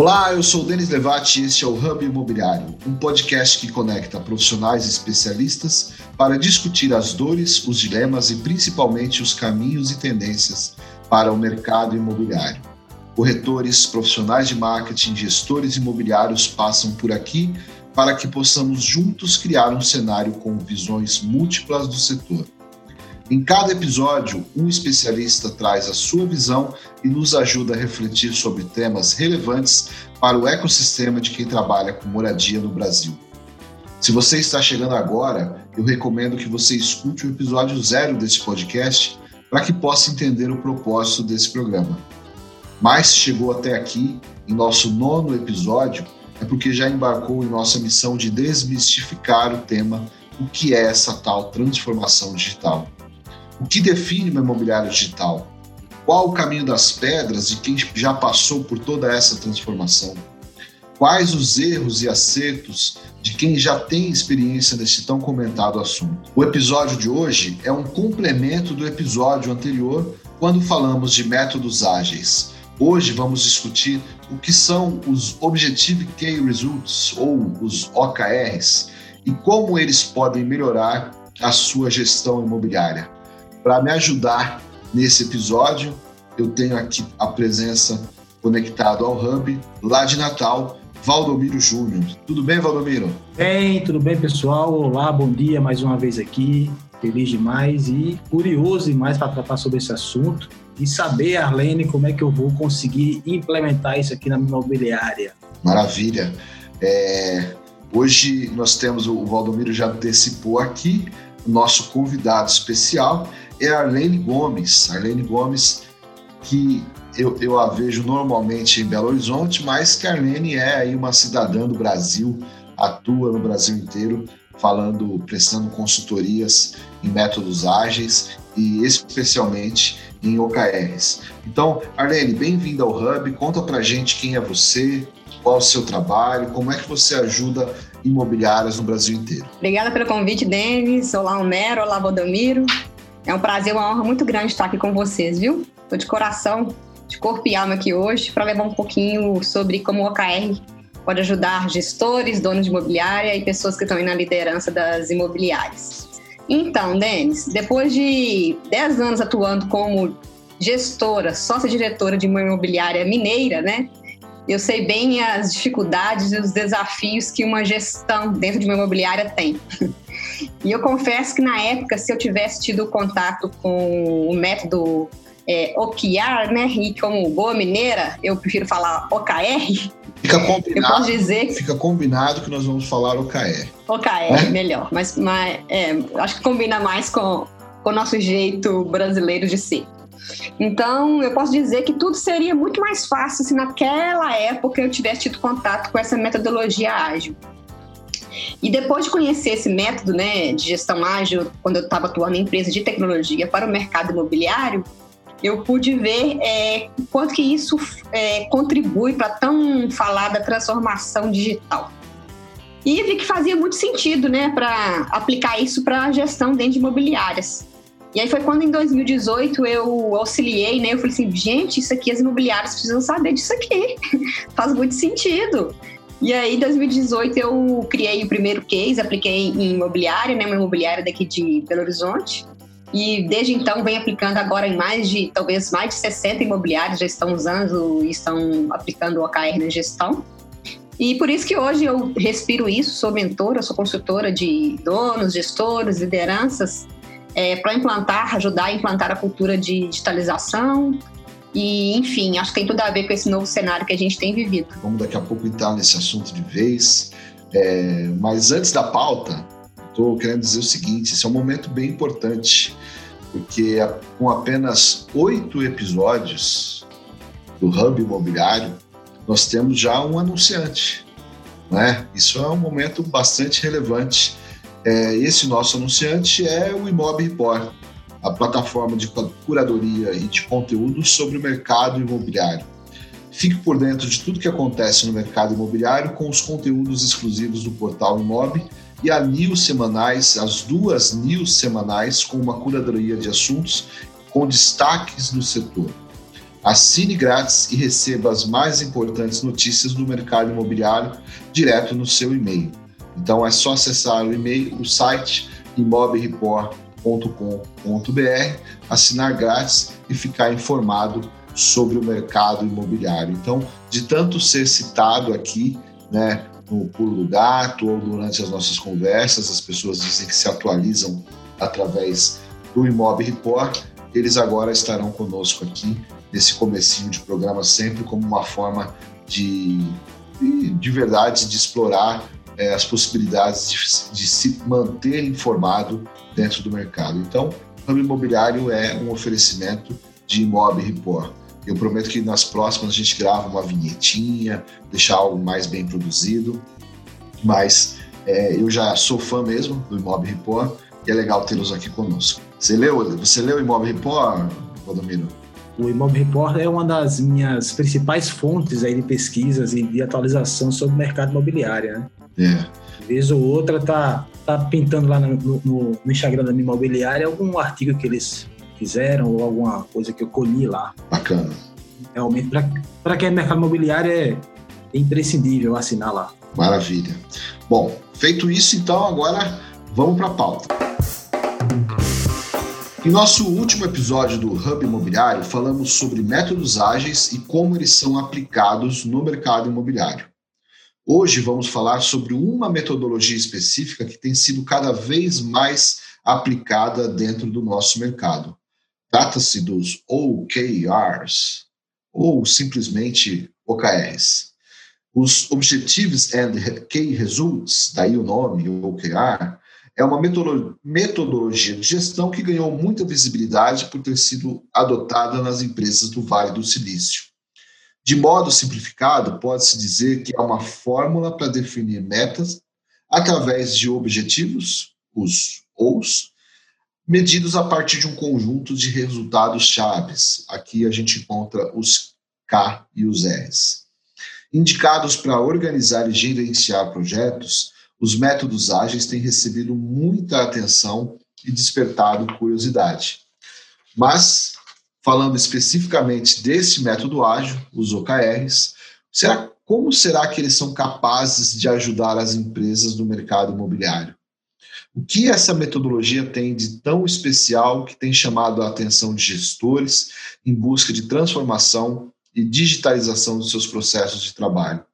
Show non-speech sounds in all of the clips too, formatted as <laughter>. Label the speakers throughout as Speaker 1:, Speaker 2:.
Speaker 1: Olá, eu sou o Denis Levati e este é o Hub Imobiliário, um podcast que conecta profissionais especialistas para discutir as dores, os dilemas e principalmente os caminhos e tendências para o mercado imobiliário. Corretores, profissionais de marketing, gestores imobiliários passam por aqui para que possamos juntos criar um cenário com visões múltiplas do setor. Em cada episódio, um especialista traz a sua visão e nos ajuda a refletir sobre temas relevantes para o ecossistema de quem trabalha com moradia no Brasil. Se você está chegando agora, eu recomendo que você escute o episódio zero desse podcast para que possa entender o propósito desse programa. Mas se chegou até aqui, em nosso nono episódio, é porque já embarcou em nossa missão de desmistificar o tema o que é essa tal transformação digital. O que define uma imobiliário digital? Qual o caminho das pedras de quem já passou por toda essa transformação? Quais os erros e acertos de quem já tem experiência nesse tão comentado assunto? O episódio de hoje é um complemento do episódio anterior, quando falamos de métodos ágeis. Hoje vamos discutir o que são os Objective Key Results, ou os OKRs, e como eles podem melhorar a sua gestão imobiliária. Para me ajudar nesse episódio, eu tenho aqui a presença conectado ao Hub, lá de Natal, Valdomiro Júnior. Tudo bem, Valdomiro?
Speaker 2: Bem, tudo bem, pessoal? Olá, bom dia mais uma vez aqui. Feliz demais e curioso demais para tratar sobre esse assunto e saber, Arlene, como é que eu vou conseguir implementar isso aqui na minha imobiliária.
Speaker 1: Maravilha. É, hoje nós temos, o Valdomiro já antecipou aqui, o nosso convidado especial é a Arlene Gomes. Arlene Gomes, que eu, eu a vejo normalmente em Belo Horizonte, mas que a Arlene é aí uma cidadã do Brasil, atua no Brasil inteiro, falando, prestando consultorias em métodos ágeis e especialmente em OKRs. Então, Arlene, bem-vinda ao Hub. Conta pra gente quem é você, qual o seu trabalho, como é que você ajuda imobiliárias no Brasil inteiro.
Speaker 3: Obrigada pelo convite, Denis. Olá, Homero. Olá, Valdomiro. É um prazer, uma honra muito grande estar aqui com vocês, viu? Estou de coração, de corpo e alma aqui hoje para levar um pouquinho sobre como o OKR pode ajudar gestores, donos de imobiliária e pessoas que estão aí na liderança das imobiliárias. Então, Denis, depois de 10 anos atuando como gestora, sócia-diretora de uma imobiliária mineira, né? Eu sei bem as dificuldades e os desafios que uma gestão dentro de uma imobiliária tem. E eu confesso que na época, se eu tivesse tido contato com o método é, OKR, né? E como boa mineira, eu prefiro falar OKR.
Speaker 1: Fica combinado. Eu posso dizer que... Fica combinado que nós vamos falar OKR.
Speaker 3: OKR, é? melhor. Mas, mas é, acho que combina mais com, com o nosso jeito brasileiro de ser. Então, eu posso dizer que tudo seria muito mais fácil se naquela época eu tivesse tido contato com essa metodologia ágil. E depois de conhecer esse método né, de gestão ágil, quando eu estava atuando em empresa de tecnologia para o mercado imobiliário, eu pude ver é, quanto que isso é, contribui para tão falada transformação digital. E vi que fazia muito sentido né, para aplicar isso para a gestão dentro de imobiliárias. E aí foi quando em 2018 eu auxiliei, né? Eu falei assim, gente, isso aqui as imobiliárias precisam saber disso aqui. <laughs> Faz muito sentido. E aí, em 2018, eu criei o primeiro case, apliquei em imobiliária, né, uma imobiliária daqui de Belo Horizonte. E desde então venho aplicando agora em mais de, talvez mais de 60 imobiliários já estão usando e estão aplicando o OKR na gestão. E por isso que hoje eu respiro isso, sou mentora, sou consultora de donos, gestores, lideranças, é, para implantar, ajudar a implantar a cultura de digitalização, e, enfim, acho que tem tudo a ver com esse novo cenário que a gente tem vivido.
Speaker 1: Vamos daqui a pouco entrar nesse assunto de vez. É, mas antes da pauta, estou querendo dizer o seguinte: esse é um momento bem importante, porque com apenas oito episódios do Hub Imobiliário, nós temos já um anunciante. Né? Isso é um momento bastante relevante. É, esse nosso anunciante é o Imob Report a plataforma de curadoria e de conteúdo sobre o mercado imobiliário. Fique por dentro de tudo que acontece no mercado imobiliário com os conteúdos exclusivos do portal Imob e a news semanais, as duas news semanais com uma curadoria de assuntos com destaques do setor. Assine grátis e receba as mais importantes notícias do mercado imobiliário direto no seu e-mail. Então é só acessar o e-mail, o site imobreport.com.br, assinar grátis e ficar informado sobre o mercado imobiliário. Então, de tanto ser citado aqui, né, no Pulo do Gato ou durante as nossas conversas, as pessoas dizem que se atualizam através do Imob Report, eles agora estarão conosco aqui nesse comecinho de programa sempre como uma forma de, de verdade, de explorar é, as possibilidades de, de, se manter informado dentro do mercado. Então, o ramo imobiliário é um oferecimento de Imob Report. Eu prometo que nas próximas a gente grava uma vinhetinha, deixar algo mais bem produzido, mas é, eu já sou fã mesmo do Imob Report e é legal tê-los aqui conosco. Você leu, você leu o Imob Report, Valdomiro?
Speaker 2: O Imob Report é uma das minhas principais fontes aí de pesquisas e de atualização sobre o mercado imobiliário, né?
Speaker 1: É.
Speaker 2: Vez ou outra tá, tá pintando lá no, no, no Instagram da minha imobiliária algum artigo que eles fizeram ou alguma coisa que eu colhi lá.
Speaker 1: Bacana.
Speaker 2: Realmente, para quem é mercado imobiliário, é imprescindível assinar lá.
Speaker 1: Maravilha. Bom, feito isso, então agora vamos para a pauta. Em nosso último episódio do Hub Imobiliário, falamos sobre métodos ágeis e como eles são aplicados no mercado imobiliário. Hoje vamos falar sobre uma metodologia específica que tem sido cada vez mais aplicada dentro do nosso mercado. Trata-se dos OKRs, ou simplesmente OKRs. Os Objectives and Key Results, daí o nome OKR, é uma metodologia de gestão que ganhou muita visibilidade por ter sido adotada nas empresas do Vale do Silício. De modo simplificado, pode-se dizer que é uma fórmula para definir metas através de objetivos, os OUs, medidos a partir de um conjunto de resultados chaves. Aqui a gente encontra os K e os Rs. Indicados para organizar e gerenciar projetos, os métodos ágeis têm recebido muita atenção e despertado curiosidade. Mas, falando especificamente desse método ágil, os OKRs, será, como será que eles são capazes de ajudar as empresas no mercado imobiliário? O que essa metodologia tem de tão especial que tem chamado a atenção de gestores em busca de transformação e digitalização dos seus processos de trabalho?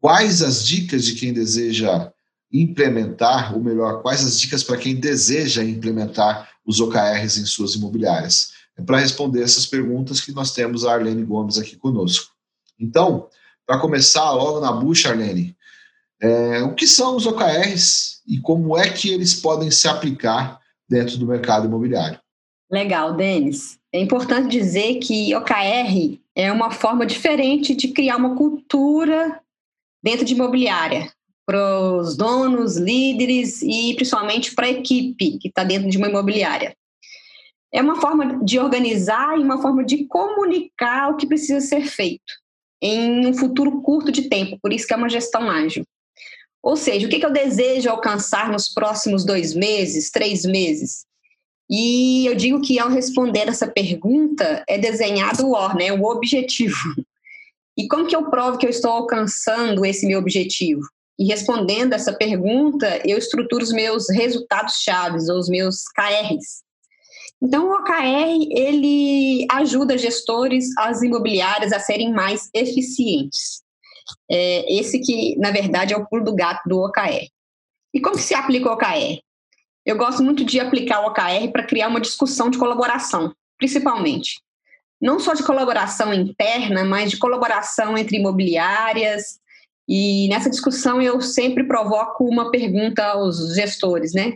Speaker 1: Quais as dicas de quem deseja implementar, ou melhor, quais as dicas para quem deseja implementar os OKRs em suas imobiliárias? É para responder essas perguntas que nós temos a Arlene Gomes aqui conosco. Então, para começar logo na bucha, Arlene, é, o que são os OKRs e como é que eles podem se aplicar dentro do mercado imobiliário?
Speaker 3: Legal, Denis. É importante dizer que OKR é uma forma diferente de criar uma cultura dentro de imobiliária para os donos, líderes e principalmente para a equipe que está dentro de uma imobiliária. É uma forma de organizar e uma forma de comunicar o que precisa ser feito em um futuro curto de tempo, por isso que é uma gestão ágil. Ou seja, o que, eu desejo alcançar nos próximos dois meses, três meses? E eu digo que ao responder essa pergunta é desenhado o OR, né, o objetivo. E como que eu provo que eu estou alcançando esse meu objetivo? E respondendo essa pergunta, eu estruturo os meus resultados chaves, ou os meus KRs. Então, o OKR, ele ajuda gestores, as imobiliárias a serem mais eficientes. É esse que, na verdade, é o pulo do gato do OKR. E como que se aplica o OKR? Eu gosto muito de aplicar o OKR para criar uma discussão de colaboração, principalmente. Não só de colaboração interna, mas de colaboração entre imobiliárias, e nessa discussão eu sempre provoco uma pergunta aos gestores, né?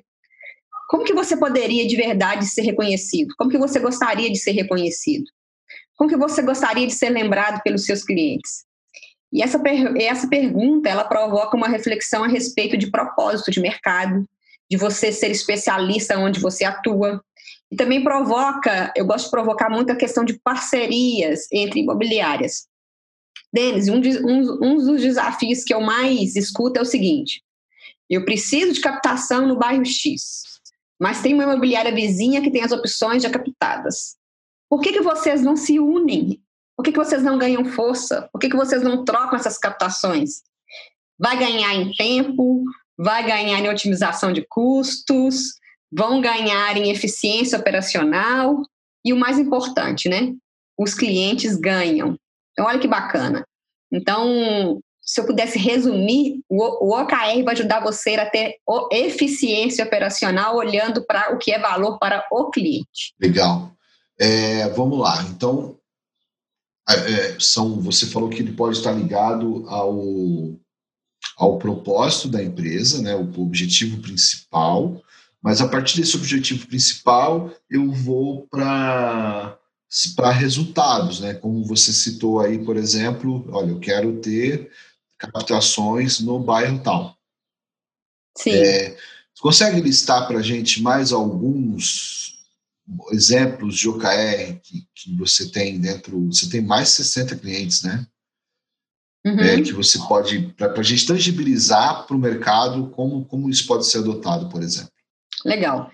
Speaker 3: Como que você poderia de verdade ser reconhecido? Como que você gostaria de ser reconhecido? Como que você gostaria de ser lembrado pelos seus clientes? E essa, per essa pergunta, ela provoca uma reflexão a respeito de propósito de mercado, de você ser especialista onde você atua. E também provoca, eu gosto de provocar muito a questão de parcerias entre imobiliárias. Denis, um, um, um dos desafios que eu mais escuto é o seguinte: eu preciso de captação no bairro X, mas tem uma imobiliária vizinha que tem as opções já captadas. Por que, que vocês não se unem Por que, que vocês não ganham força? Por que, que vocês não trocam essas captações? Vai ganhar em tempo, vai ganhar em otimização de custos, vão ganhar em eficiência operacional e o mais importante, né? Os clientes ganham. Então, olha que bacana. Então, se eu pudesse resumir, o, OKR vai ajudar você a ter eficiência operacional olhando para o que é valor para o cliente.
Speaker 1: Legal. É, vamos lá. Então, é, é, são, você falou que ele pode estar ligado ao, ao propósito da empresa, né, o objetivo principal, mas a partir desse objetivo principal eu vou para para resultados, né? Como você citou aí, por exemplo, olha, eu quero ter captações no bairro tal.
Speaker 3: Sim. É,
Speaker 1: consegue listar para a gente mais alguns exemplos de OKR que, que você tem dentro? Você tem mais de 60 clientes, né? Uhum. É, que você pode, para a gente tangibilizar para o mercado como, como isso pode ser adotado, por exemplo.
Speaker 3: Legal.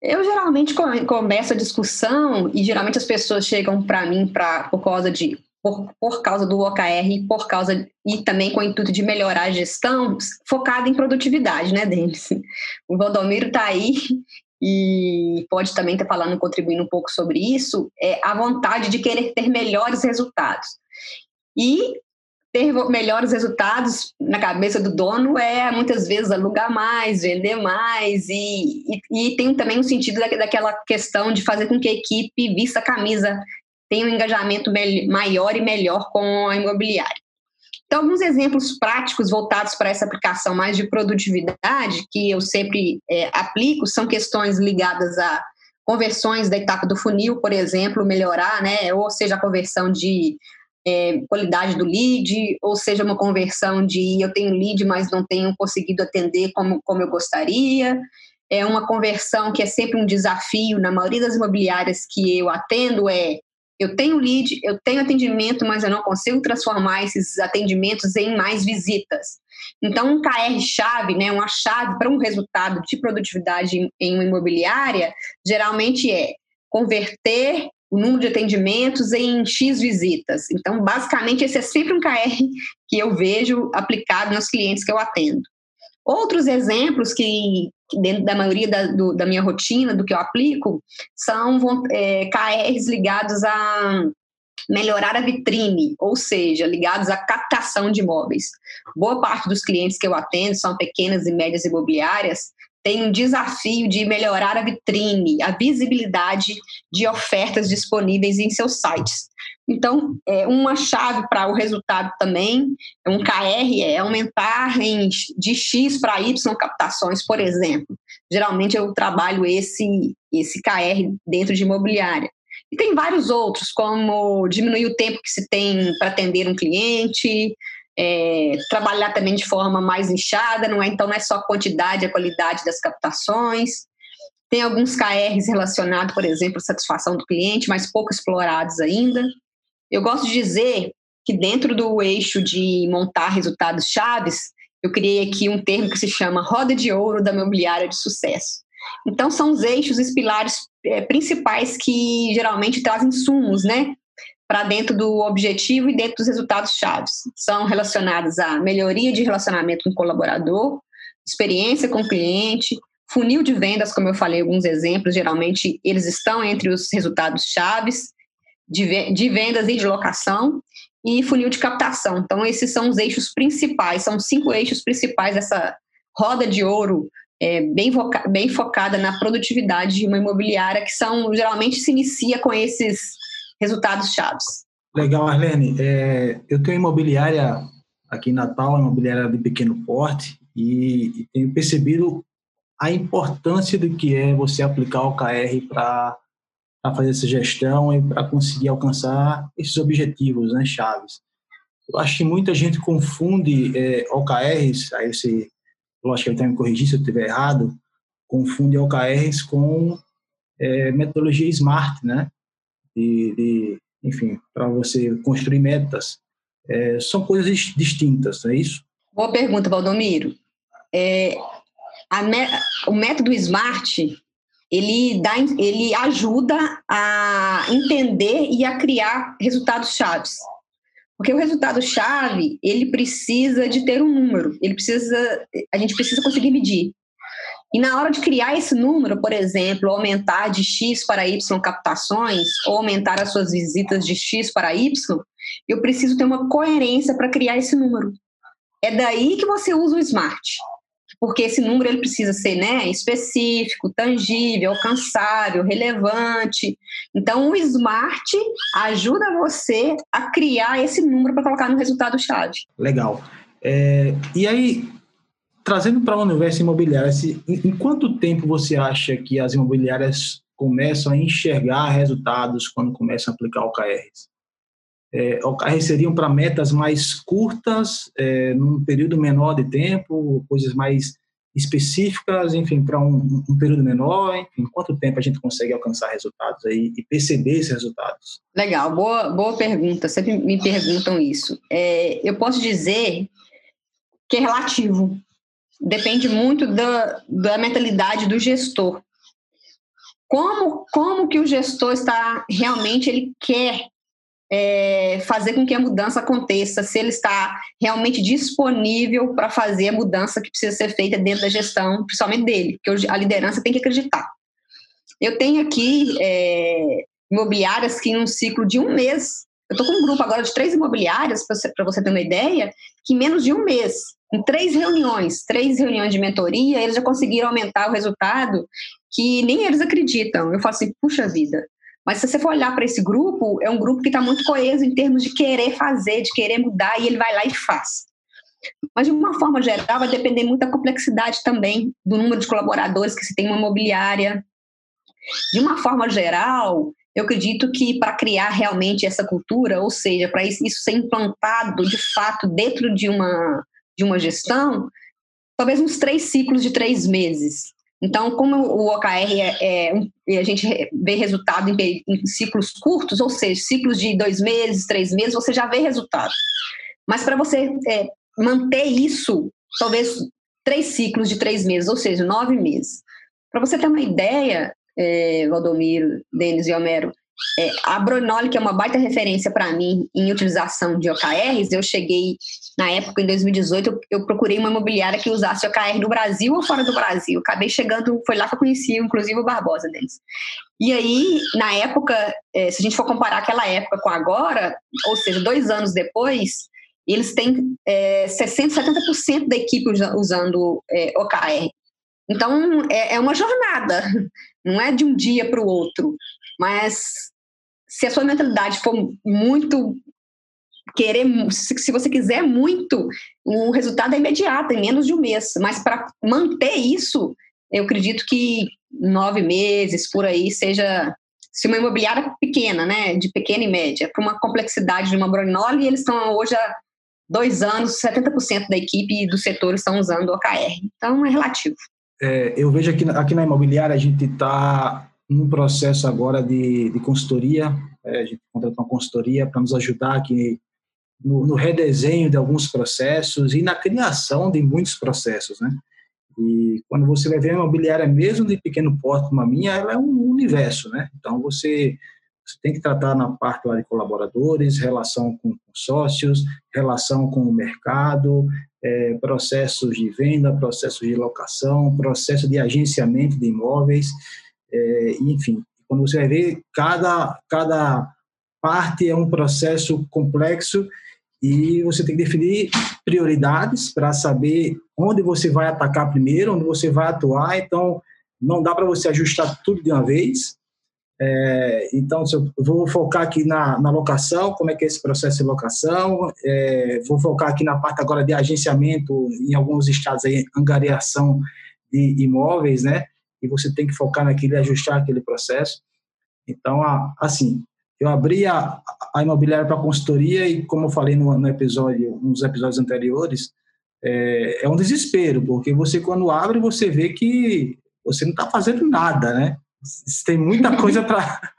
Speaker 3: Eu geralmente começo a discussão e geralmente as pessoas chegam para mim pra, por causa de por, por causa do OKR, por causa e também com o intuito de melhorar a gestão, focada em produtividade, né, Denis? O Valdomiro está aí e pode também estar tá falando, contribuindo um pouco sobre isso, é a vontade de querer ter melhores resultados. E ter melhores resultados na cabeça do dono é muitas vezes alugar mais, vender mais e, e, e tem também um sentido daquela questão de fazer com que a equipe vista a camisa, tenha um engajamento maior e melhor com a imobiliária. Então, alguns exemplos práticos voltados para essa aplicação mais de produtividade, que eu sempre é, aplico, são questões ligadas a conversões da etapa do funil, por exemplo, melhorar, né? Ou seja, a conversão de é, qualidade do lead, ou seja, uma conversão de eu tenho lead, mas não tenho conseguido atender como, como eu gostaria. É uma conversão que é sempre um desafio na maioria das imobiliárias que eu atendo, é eu tenho lead, eu tenho atendimento, mas eu não consigo transformar esses atendimentos em mais visitas. Então, um KR-chave, né, uma chave para um resultado de produtividade em uma imobiliária, geralmente é converter o número de atendimentos em X visitas. Então, basicamente, esse é sempre um KR que eu vejo aplicado nos clientes que eu atendo. Outros exemplos que, dentro da maioria da, do, da minha rotina, do que eu aplico, são é, KRs ligados a melhorar a vitrine, ou seja, ligados à captação de imóveis. Boa parte dos clientes que eu atendo são pequenas e médias imobiliárias, tem um desafio de melhorar a vitrine, a visibilidade de ofertas disponíveis em seus sites. Então, é uma chave para o resultado também, um KR é aumentar em, de X para Y captações, por exemplo. Geralmente eu trabalho esse, esse KR dentro de imobiliária. E tem vários outros, como diminuir o tempo que se tem para atender um cliente, é, trabalhar também de forma mais inchada, não é? Então não é só a quantidade, a qualidade das captações. Tem alguns KRs relacionados, por exemplo, à satisfação do cliente, mas pouco explorados ainda. Eu gosto de dizer que dentro do eixo de montar resultados chaves, eu criei aqui um termo que se chama roda de ouro da imobiliária de sucesso. Então, são os eixos, os pilares é, principais que geralmente trazem sumos, né? para dentro do objetivo e dentro dos resultados chaves. São relacionados à melhoria de relacionamento com o colaborador, experiência com o cliente, funil de vendas, como eu falei, alguns exemplos, geralmente eles estão entre os resultados chaves de, de vendas e de locação, e funil de captação. Então, esses são os eixos principais, são cinco eixos principais dessa roda de ouro é, bem, bem focada na produtividade de uma imobiliária, que são geralmente se inicia com esses resultados chaves.
Speaker 2: Legal, Arlene. É, eu tenho imobiliária aqui em Natal, imobiliária de pequeno porte, e, e tenho percebido a importância do que é você aplicar o KR para fazer essa gestão e para conseguir alcançar esses objetivos, né, chaves. Eu acho que muita gente confunde é, OKRs, aí você, acho que ele até me corrigir se eu estiver errado, confunde OKRs com é, metodologia SMART, né? de, de enfim, para você construir metas, é, são coisas distintas, não é isso?
Speaker 3: Boa pergunta, Valdomiro. É, me, o método SMART ele, dá, ele ajuda a entender e a criar resultados chaves. Porque o resultado chave, ele precisa de ter um número, ele precisa, a gente precisa conseguir medir. E na hora de criar esse número, por exemplo, aumentar de X para Y captações, ou aumentar as suas visitas de X para Y, eu preciso ter uma coerência para criar esse número. É daí que você usa o smart porque esse número ele precisa ser né, específico, tangível, alcançável, relevante. Então, o Smart ajuda você a criar esse número para colocar no resultado-chave.
Speaker 2: Legal. É, e aí, trazendo para o universo imobiliário, assim, em, em quanto tempo você acha que as imobiliárias começam a enxergar resultados quando começam a aplicar OKRs? É, OKR seriam para metas mais curtas, é, num período menor de tempo, coisas mais específicas, enfim, para um, um, período menor, enfim, quanto tempo a gente consegue alcançar resultados aí e perceber esses resultados?
Speaker 3: Legal, boa, boa pergunta, sempre me perguntam isso. É, eu posso dizer que é relativo, depende muito da, da mentalidade do gestor. Como, como que o gestor está realmente, ele quer é, fazer com que a mudança aconteça, se ele está realmente disponível para fazer a mudança que precisa ser feita dentro da gestão, principalmente dele, porque a liderança tem que acreditar. Eu tenho aqui é, imobiliárias que em um ciclo de um mês, eu estou com um grupo agora de três imobiliárias, para você, você ter uma ideia, que em menos de um mês, em três reuniões, três reuniões de mentoria, eles já conseguiram aumentar o resultado que nem eles acreditam. Eu falo assim, puxa vida, mas se você for olhar para esse grupo, é um grupo que está muito coeso em termos de querer fazer, de querer mudar, e ele vai lá e faz. Mas, de uma forma geral, vai depender muito da complexidade também do número de colaboradores que se tem uma imobiliária. De uma forma geral, eu acredito que para criar realmente essa cultura, ou seja, para isso ser implantado de fato dentro de uma, de uma gestão, talvez uns três ciclos de três meses. Então, como o OKR é, é a gente vê resultado em, em, ciclos curtos, ou seja, ciclos de dois meses, três meses, você já vê resultado. Mas para você é, manter isso, talvez três ciclos de três meses, ou seja, nove meses. Para você ter uma ideia, é, Valdomiro, Denis e Homero, é, a Bronoli, que é uma baita referência para mim em utilização de OKRs, eu cheguei, na época, em 2018, eu, procurei uma imobiliária que usasse OKR no Brasil ou fora do Brasil. Acabei chegando, foi lá que eu conheci, inclusive, o Barbosa deles. E aí, na época, é, se a gente for comparar aquela época com agora, ou seja, dois anos depois, eles têm é, 60%, 70% da equipe usando é, OKR. Então, é, é uma jornada, <laughs> não é de um dia para o outro. Mas se a sua mentalidade for muito querer, se você quiser muito, o resultado é imediato, em menos de um mês. Mas para manter isso, eu acredito que nove meses por aí seja. Se uma imobiliária pequena, né, de pequena e média, para uma complexidade de uma Brunoli, eles estão hoje há dois anos, 70% da equipe do setor estão usando OKR. Então é relativo.
Speaker 2: É, eu vejo aqui, aqui na imobiliária a gente está num processo agora de, de consultoria, é, a gente contratou uma consultoria para nos ajudar aqui no, no, redesenho de alguns processos e na criação de muitos processos, né? E quando você vai ver a imobiliária, mesmo de pequeno porte como a minha, ela é um universo, né? Então, você, você tem que tratar na parte lá de colaboradores, relação com sócios, relação com o mercado, é, processos de venda, processos de locação, processo de agenciamento de imóveis, é, enfim, quando você vai ver, cada, cada parte é um processo complexo e você tem que definir prioridades para saber onde você vai atacar primeiro, onde você vai atuar. Então, não dá para você ajustar tudo de uma vez. É, então, eu vou focar aqui na, na locação, como é que é esse processo de locação, é, vou focar aqui na parte agora de agenciamento, em alguns estados aí, angariação de imóveis, né? E você tem que focar naquilo e ajustar aquele processo. Então, assim, eu abri a, a imobiliária para consultoria e, como eu falei no, no episódio, nos episódios anteriores, é, é, um desespero, porque você, quando abre, você vê que você não está fazendo nada, né? Tem muita coisa para. <laughs>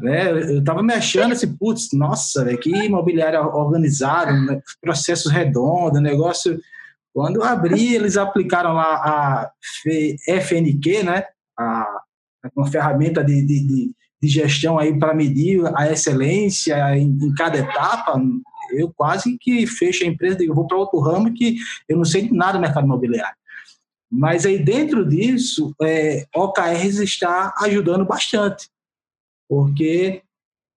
Speaker 2: Né? Eu estava me achando assim, putz, nossa, véio, que imobiliária organizada, né? processos redondos, negócio quando eu abri, eles aplicaram lá a FNQ, né? A uma ferramenta de, de, de, gestão aí para medir a excelência em, em, cada etapa, eu quase que fecho a empresa e vou para outro ramo que eu não sei nada do mercado imobiliário. Mas aí dentro disso, é, OKRs está ajudando bastante, porque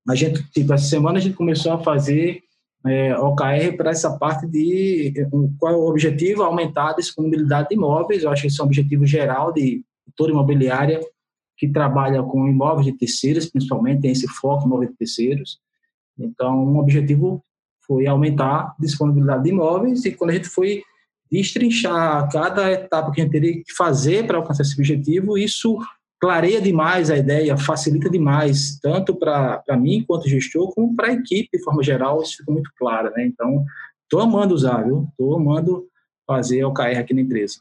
Speaker 2: a gente, tipo, essa semana a gente começou a fazer é, OKR para essa parte de qual é o objetivo? Aumentar a disponibilidade de imóveis. Eu acho que esse é um objetivo geral de toda imobiliária que trabalha com imóveis de terceiros, principalmente, tem esse foco em imóveis de terceiros. Então, um objetivo foi aumentar a disponibilidade de imóveis e quando a gente foi destrinchar cada etapa que a gente teria que fazer para alcançar esse objetivo, isso clareia demais a ideia, facilita demais, tanto para mim, quanto gestor, como para a equipe, de forma geral, isso fica muito claro, né? Então, estou amando usar, viu? Estou amando fazer OKR aqui na empresa.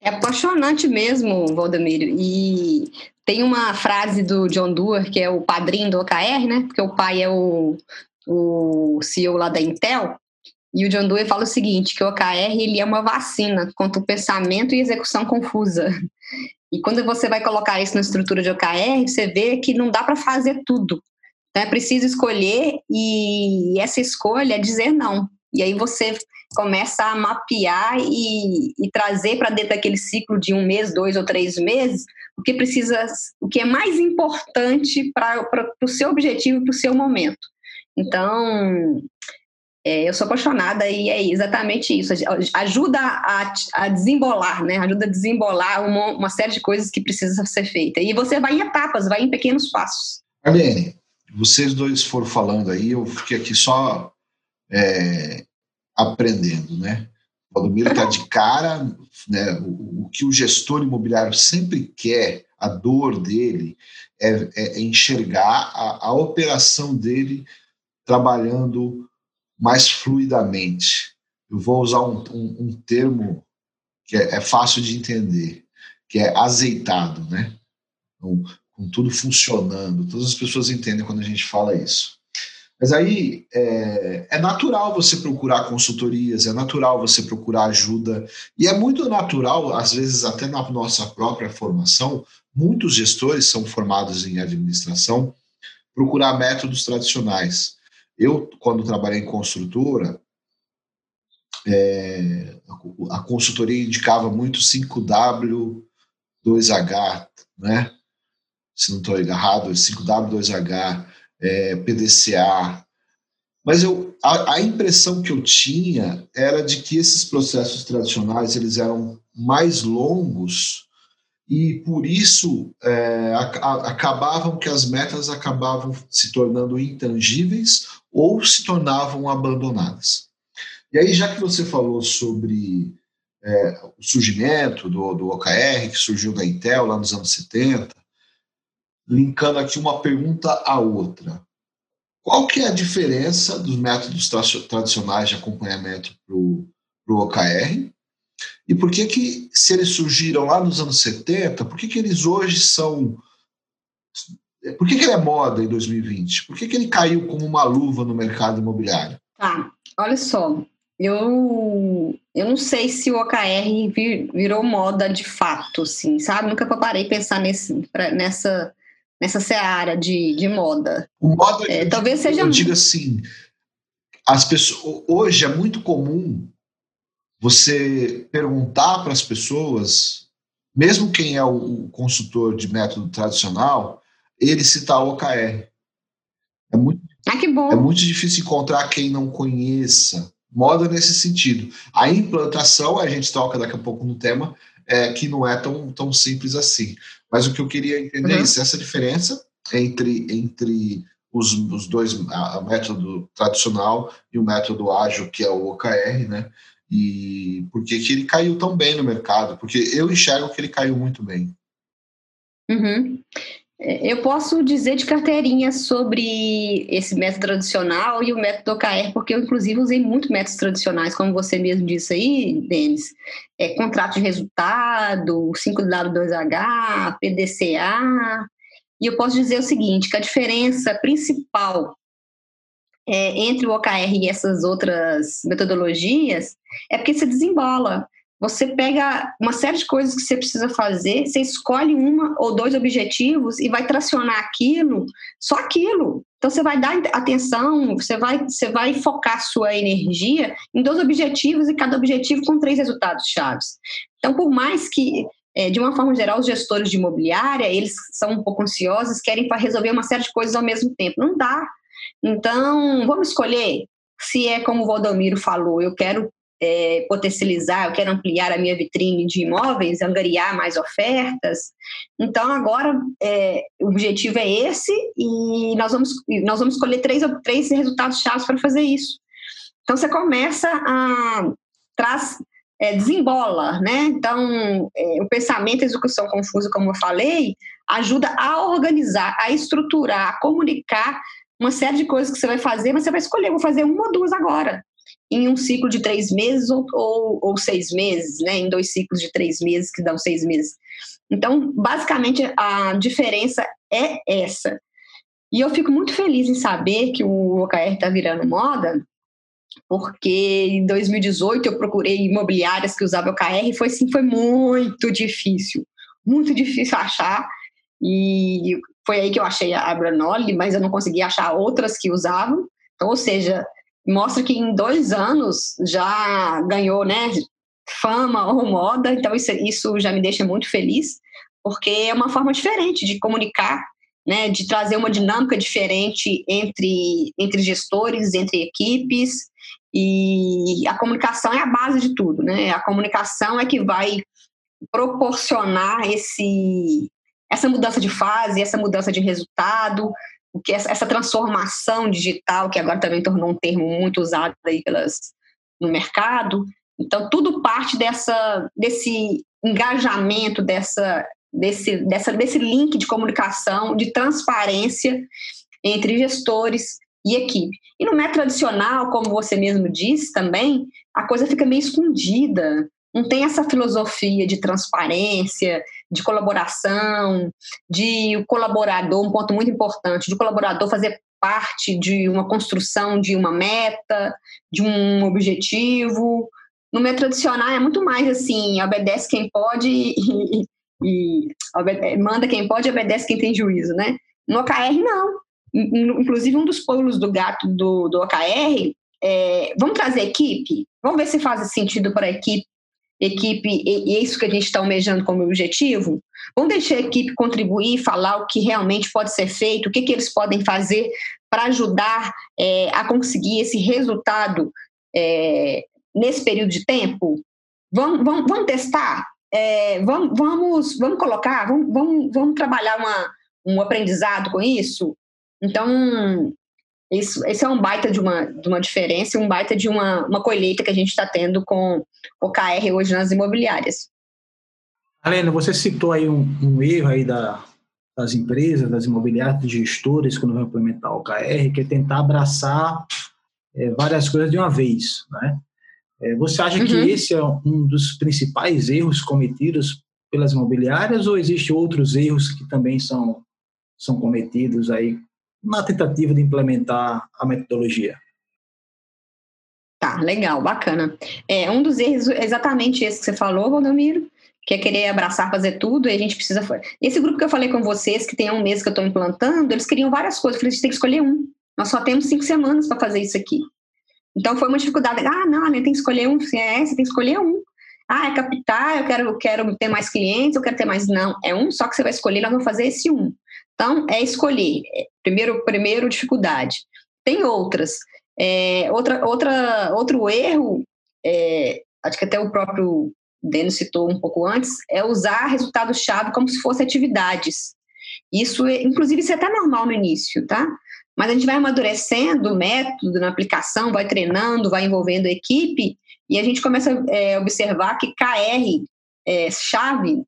Speaker 3: É apaixonante mesmo, Valdemir. E tem uma frase do John Doerr, que é o padrinho do OKR, né? Porque o pai é o, o CEO lá da Intel. E o John Doerr fala o seguinte, que o OKR ele é uma vacina contra o pensamento e execução confusa. E quando você vai colocar isso na estrutura de OKR, você vê que não dá para fazer tudo. Então é preciso escolher e essa escolha é dizer não. E aí você começa a mapear e, e trazer para dentro daquele ciclo de um mês, dois ou três meses, o que precisa, o que é mais importante para o seu objetivo, para o seu momento. Então, é, eu sou apaixonada e é exatamente isso. Ajuda a, a desembolar, né? Ajuda a desembolar uma, uma, série de coisas que precisam ser feitas. E você vai em etapas, vai em pequenos passos.
Speaker 1: Arlene, vocês dois foram falando aí, eu fiquei aqui só é, aprendendo, né? O Valdomiro está de cara, né? O, o, que o gestor imobiliário sempre quer, a dor dele, é, é enxergar a, a operação dele trabalhando mais fluidamente. Eu vou usar um, um, um termo que é, é, fácil de entender, que é azeitado, né? Com, com, tudo funcionando. Todas as pessoas entendem quando a gente fala isso. Mas aí é, é natural você procurar consultorias, é natural você procurar ajuda, e é muito natural, às vezes até na nossa própria formação, muitos gestores são formados em administração, procurar métodos tradicionais. Eu, quando trabalhei em construtora, é, a consultoria indicava muito 5W, 2H, né? Se não estou errado, 5W, 2H, é, PDCA. Mas eu, a, a, impressão que eu tinha era de que esses processos tradicionais eles eram mais longos e por isso é, a, a, acabavam que as metas acabavam se tornando intangíveis ou se tornavam abandonadas. E aí, já que você falou sobre é, o surgimento do, do OKR, que surgiu da Intel lá nos anos 70, linkando aqui uma pergunta à outra. Qual que é a diferença dos métodos tradicionais de acompanhamento para o OKR e por que que, se eles surgiram lá nos anos 70, por que que eles hoje são... Por que que ele é moda em 2020? Por que que ele caiu como uma luva no mercado imobiliário?
Speaker 3: Tá, olha só, eu, eu não sei se o OKR vir, virou moda de fato, assim, sabe? Nunca parei pensar nesse, pra, nessa, nessa seara de, de moda.
Speaker 1: O moda, é, talvez seja... Eu digo assim, as pessoas, hoje é muito comum você perguntar para as pessoas, mesmo quem é o consultor de método tradicional, ele citar o OKR. É muito,
Speaker 3: ah, que bom.
Speaker 1: é muito difícil encontrar quem não conheça. Moda nesse sentido. A implantação, a gente toca daqui a pouco no tema, é, que não é tão, tão simples assim. Mas o que eu queria entender é uhum. é isso, essa diferença entre, entre os, os dois, o método tradicional e o método ágil, que é o OKR, né? E por que ele caiu tão bem no mercado? Porque eu enxergo que ele caiu muito bem.
Speaker 3: Uhum. Eu posso dizer de carteirinha sobre esse método tradicional e o método OKR, porque eu, inclusive, usei muito métodos tradicionais, como você mesmo disse aí, Denis. É, contrato de resultado, 5W2H, PDCA. E eu posso dizer o seguinte, que a diferença principal é, entre o OKR e essas outras metodologias é porque se desembola. Você pega uma série de coisas que você precisa fazer, você escolhe uma ou dois objetivos e vai tracionar aquilo, só aquilo. Então você vai dar atenção, você vai, você vai focar sua energia em dois objetivos e cada objetivo com três resultados chaves. Então, por mais que é, de uma forma geral, os gestores de imobiliária, eles são um pouco ansiosos, querem resolver uma série de coisas ao mesmo tempo. Não dá. Então, vamos escolher se é como o Valdomiro falou, eu quero é, potencializar, eu quero ampliar a minha vitrine de imóveis, angariar mais ofertas. Então, agora, é, o objetivo é esse e nós vamos, nós vamos escolher três, três resultados chaves para fazer isso. Então, você começa a traz é, desembola, né? Então, é, o pensamento e execução confusa, como eu falei, ajuda a organizar, a estruturar, a comunicar uma série de coisas que você vai fazer, mas você vai escolher, vou fazer uma ou duas agora, em um ciclo de três meses ou, ou, ou seis meses, né? Em dois ciclos de três meses, que dão seis meses. Então, basicamente, a diferença é essa. E eu fico muito feliz em saber que o OKR está virando moda, porque em 2018 eu procurei imobiliárias que usavam OKR e foi assim, foi muito difícil, muito difícil achar. E foi aí que eu achei a Branoli, mas eu não consegui achar outras que usavam. Então, ou seja, mostra que em dois anos já ganhou, né, fama ou moda. Então isso, isso já me deixa muito feliz, porque é uma forma diferente de comunicar né, de trazer uma dinâmica diferente entre, entre gestores, entre equipes, e a comunicação é a base de tudo, né? A comunicação é que vai proporcionar esse, essa mudança de fase, essa mudança de resultado, o que essa, essa transformação digital, que agora também tornou um termo muito usado aí pelas, no mercado. Então, tudo parte dessa, desse engajamento, dessa desse, dessa, desse link de comunicação, de transparência entre gestores e equipe. E no método tradicional, como você mesmo disse também, a coisa fica meio escondida. Não tem essa filosofia de transparência, de colaboração, de o colaborador, um ponto muito importante, de colaborador fazer parte de uma construção de uma meta, de um objetivo. No método tradicional é muito mais assim, obedece quem pode e, e manda quem pode e obedece quem tem juízo, né? No OKR, não. Inclusive, um dos polos do gato do, do OKR é, vamos trazer equipe? Vamos ver se faz sentido para a equipe, equipe e, é isso que a gente está almejando como objetivo? Vamos deixar a equipe contribuir, falar o que realmente pode ser feito, o que, que eles podem fazer para ajudar é, a conseguir esse resultado é, nesse período de tempo? Vamos, vamos, vamos testar? é, vamos, vamos, vamos colocar, vamos, vamos, vamos trabalhar uma, um aprendizado com isso. Então, isso, esse é um baita de uma, de uma diferença, um baita de uma, uma colheita que a gente está tendo com o KR hoje nas imobiliárias.
Speaker 2: Alena, você citou aí um, um erro aí da, das empresas, das imobiliárias, dos gestores, quando vão implementar o KR, que é tentar abraçar é, várias coisas de uma vez, né? É, você acha uhum. que esse é um dos principais erros cometidos pelas imobiliárias ou existem outros erros que também são, são cometidos aí na tentativa de implementar a metodologia?
Speaker 3: Tá, legal, bacana. É, um dos erros é exatamente esse que você falou, Valdomiro, que é querer abraçar, fazer tudo, e a gente precisa. Esse grupo que eu falei com vocês, que tem um mês que eu estou implantando, eles queriam várias coisas. Eu falei, a gente tem que escolher um. Nós só temos cinco semanas para fazer isso aqui. Então foi uma dificuldade. Ah, não, né, tem que escolher um, é, você tem que escolher um. Ah, é captar, eu quero, eu quero ter mais clientes, eu quero ter mais. Não, é um só que você vai escolher, nós vamos fazer esse um. Então, é escolher. É, primeiro, primeiro dificuldade. Tem outras. É, outra, outra, outro erro, é, acho que até o próprio Denis citou um pouco antes, é usar resultado-chave como se fossem atividades. Isso, é, inclusive, isso é até normal no início, tá? Mas a gente vai amadurecendo o método na aplicação, vai treinando, vai envolvendo a equipe, e a gente começa a é, observar que KR, é, chave,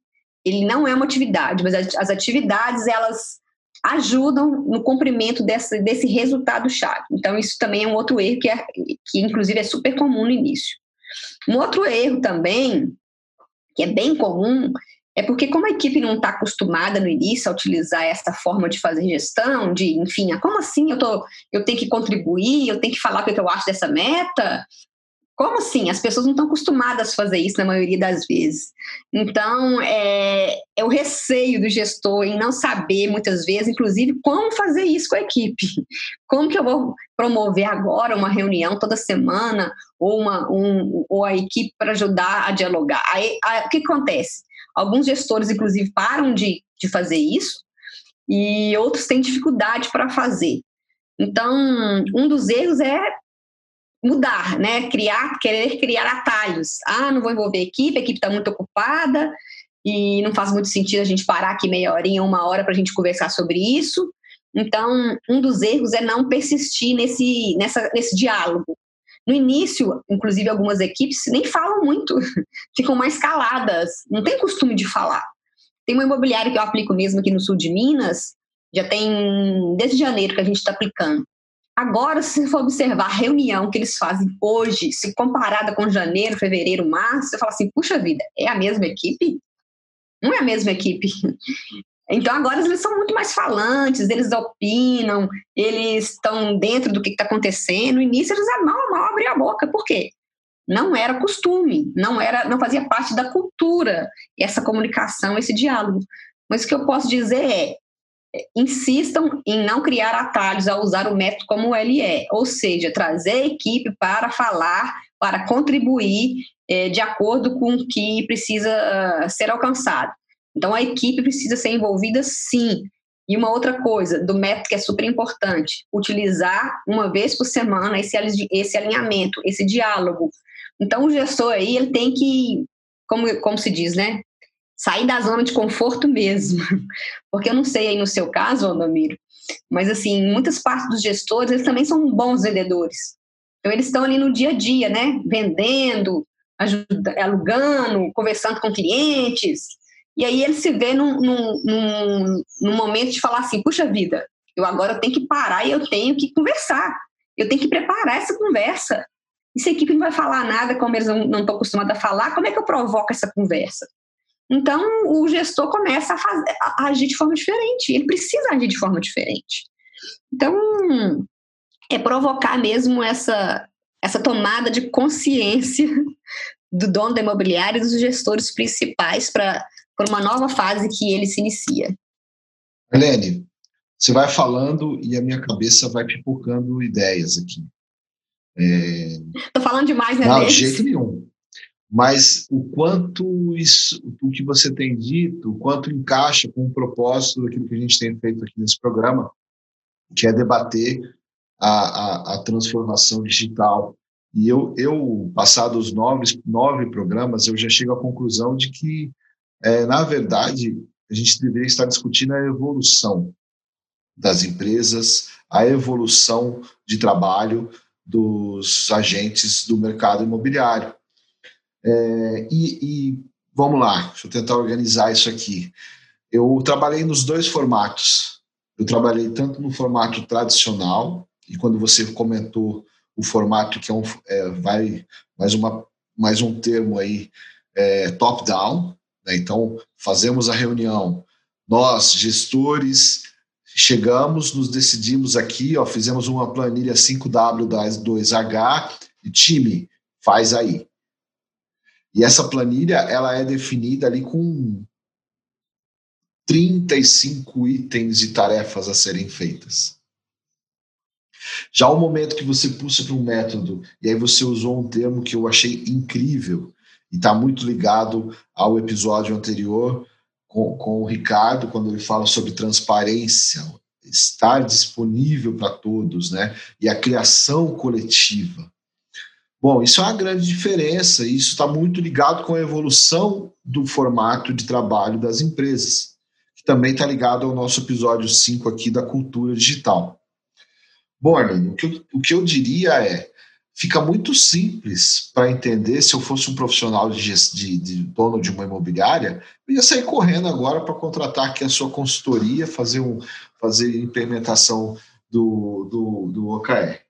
Speaker 3: ele não é uma atividade, mas as atividades, elas ajudam no cumprimento desse, desse resultado-chave. Então, isso também é um outro erro que, é, que, inclusive, é super comum no início. Um outro erro também, que é bem comum, é porque, como a equipe não está acostumada no início a utilizar essa forma de fazer gestão, de, enfim, ah, como assim eu, tô, eu tenho que contribuir, eu tenho que falar o que eu acho dessa meta? Como assim? As pessoas não estão acostumadas a fazer isso na maioria das vezes. Então, é, é, o receio do gestor em não saber, muitas vezes, inclusive, como fazer isso com a equipe. Como que eu vou promover agora uma reunião toda semana ou, uma, um, ou a equipe para ajudar a dialogar? Aí, o que acontece? Alguns gestores, inclusive, param de, de fazer isso e outros têm dificuldade para fazer. Então, um dos erros é mudar, né? Criar, querer criar atalhos. Ah, não vou envolver a equipe, a equipe está muito ocupada e não faz muito sentido a gente parar aqui meia horinha, uma hora para a gente conversar sobre isso. Então, um dos erros é não persistir nesse, nessa, nesse diálogo. No início, inclusive, algumas equipes nem falam muito, <laughs> ficam mais caladas, não tem costume de falar. Tem uma imobiliária que eu aplico mesmo aqui no sul de Minas, já tem desde janeiro que a gente está aplicando. Agora, se for observar a reunião que eles fazem hoje, se comparada com janeiro, fevereiro, março, você fala assim: puxa vida, é a mesma equipe? Não é a mesma equipe. <laughs> Então, agora eles são muito mais falantes, eles opinam, eles estão dentro do que está acontecendo. No início, eles mal, mal abriam a boca. Por quê? Não era costume, não era, não fazia parte da cultura essa comunicação, esse diálogo. Mas o que eu posso dizer é, insistam em não criar atalhos a usar o método como ele é, ou seja, trazer a equipe para falar, para contribuir é, de acordo com o que precisa uh, ser alcançado. Então, a equipe precisa ser envolvida sim. E uma outra coisa do método que é super importante, utilizar uma vez por semana esse, esse alinhamento, esse diálogo. Então, o gestor aí, ele tem que, como, como se diz, né? Sair da zona de conforto mesmo. <laughs> Porque eu não sei aí no seu caso, Aldomiro, mas assim, muitas partes dos gestores, eles também são bons vendedores. Então eles estão ali no dia a dia, né? Vendendo, ajuda, alugando, conversando com clientes. E aí ele se vê num, num, num, num momento de falar assim, puxa vida, eu agora tenho que parar e eu tenho que conversar. Eu tenho que preparar essa conversa. E se a equipe não vai falar nada, como eles não estão acostumados a falar, como é que eu provoco essa conversa? Então, o gestor começa a, fazer, a agir de forma diferente, ele precisa agir de forma diferente. Então, é provocar mesmo essa, essa tomada de consciência <laughs> do dono da imobiliária e dos gestores principais para uma nova fase que ele se inicia.
Speaker 1: Helene, você vai falando e a minha cabeça vai pipocando ideias aqui.
Speaker 3: Estou é... falando demais, né?
Speaker 1: Não, de jeito nenhum mas o quanto isso, o que você tem dito, o quanto encaixa com o propósito daquilo que a gente tem feito aqui nesse programa, que é debater a, a, a transformação digital. E eu, eu, passados nove, nove programas, eu já chego à conclusão de que, é, na verdade, a gente deveria estar discutindo a evolução das empresas, a evolução de trabalho dos agentes do mercado imobiliário é, e, e, vamos lá, deixa eu tentar organizar isso aqui. Eu trabalhei nos dois formatos. Eu trabalhei tanto no formato tradicional, e quando você comentou o formato que é, um, é vai mais, uma, mais um termo aí, é, top-down, né? então fazemos a reunião, nós, gestores, chegamos, nos decidimos aqui, ó, fizemos uma planilha 5W2H, e time, faz aí. E essa planilha ela é definida ali com 35 itens de tarefas a serem feitas. Já o momento que você puxa para um método, e aí você usou um termo que eu achei incrível, e está muito ligado ao episódio anterior com, com o Ricardo, quando ele fala sobre transparência, estar disponível para todos, né? E a criação coletiva. Bom, isso é uma grande diferença e isso está muito ligado com a evolução do formato de trabalho das empresas, que também está ligado ao nosso episódio 5 aqui da cultura digital. Bom, Arlindo, o o que eu diria é, fica muito simples para entender se eu fosse um profissional de, de, de, dono de uma imobiliária, eu ia sair correndo agora para contratar aqui a sua consultoria, fazer, um, fazer implementação do, do, do OKR.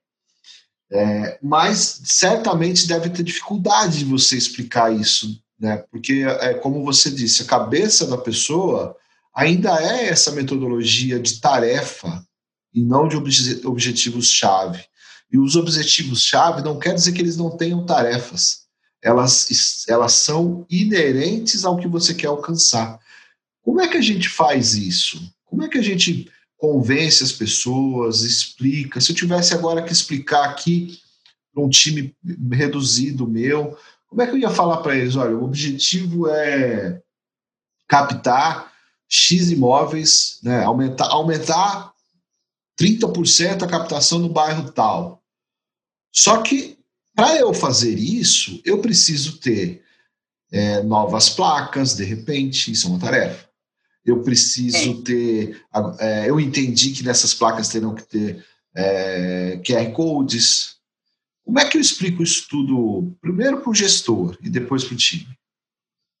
Speaker 1: É, mas certamente deve ter dificuldade de você explicar isso, né? Porque é como você disse, a cabeça da pessoa ainda é essa metodologia de tarefa e não de objetivos-chave. E os objetivos-chave não quer dizer que eles não tenham tarefas. Elas, elas são inerentes ao que você quer alcançar. Como é que a gente faz isso? Como é que a gente convence as pessoas, explica? Se eu tivesse agora que explicar aqui para um time reduzido meu, como é que eu ia falar para eles? Olha, o objetivo é captar X imóveis, né, aumentar, aumentar 30% a captação no bairro tal. Só que, para eu fazer isso, eu preciso ter é, novas placas, de repente, isso é uma tarefa. Eu preciso é. ter. É, eu entendi que nessas placas terão que ter é, QR Codes. Como é que eu explico isso tudo, primeiro para o gestor e depois para o time?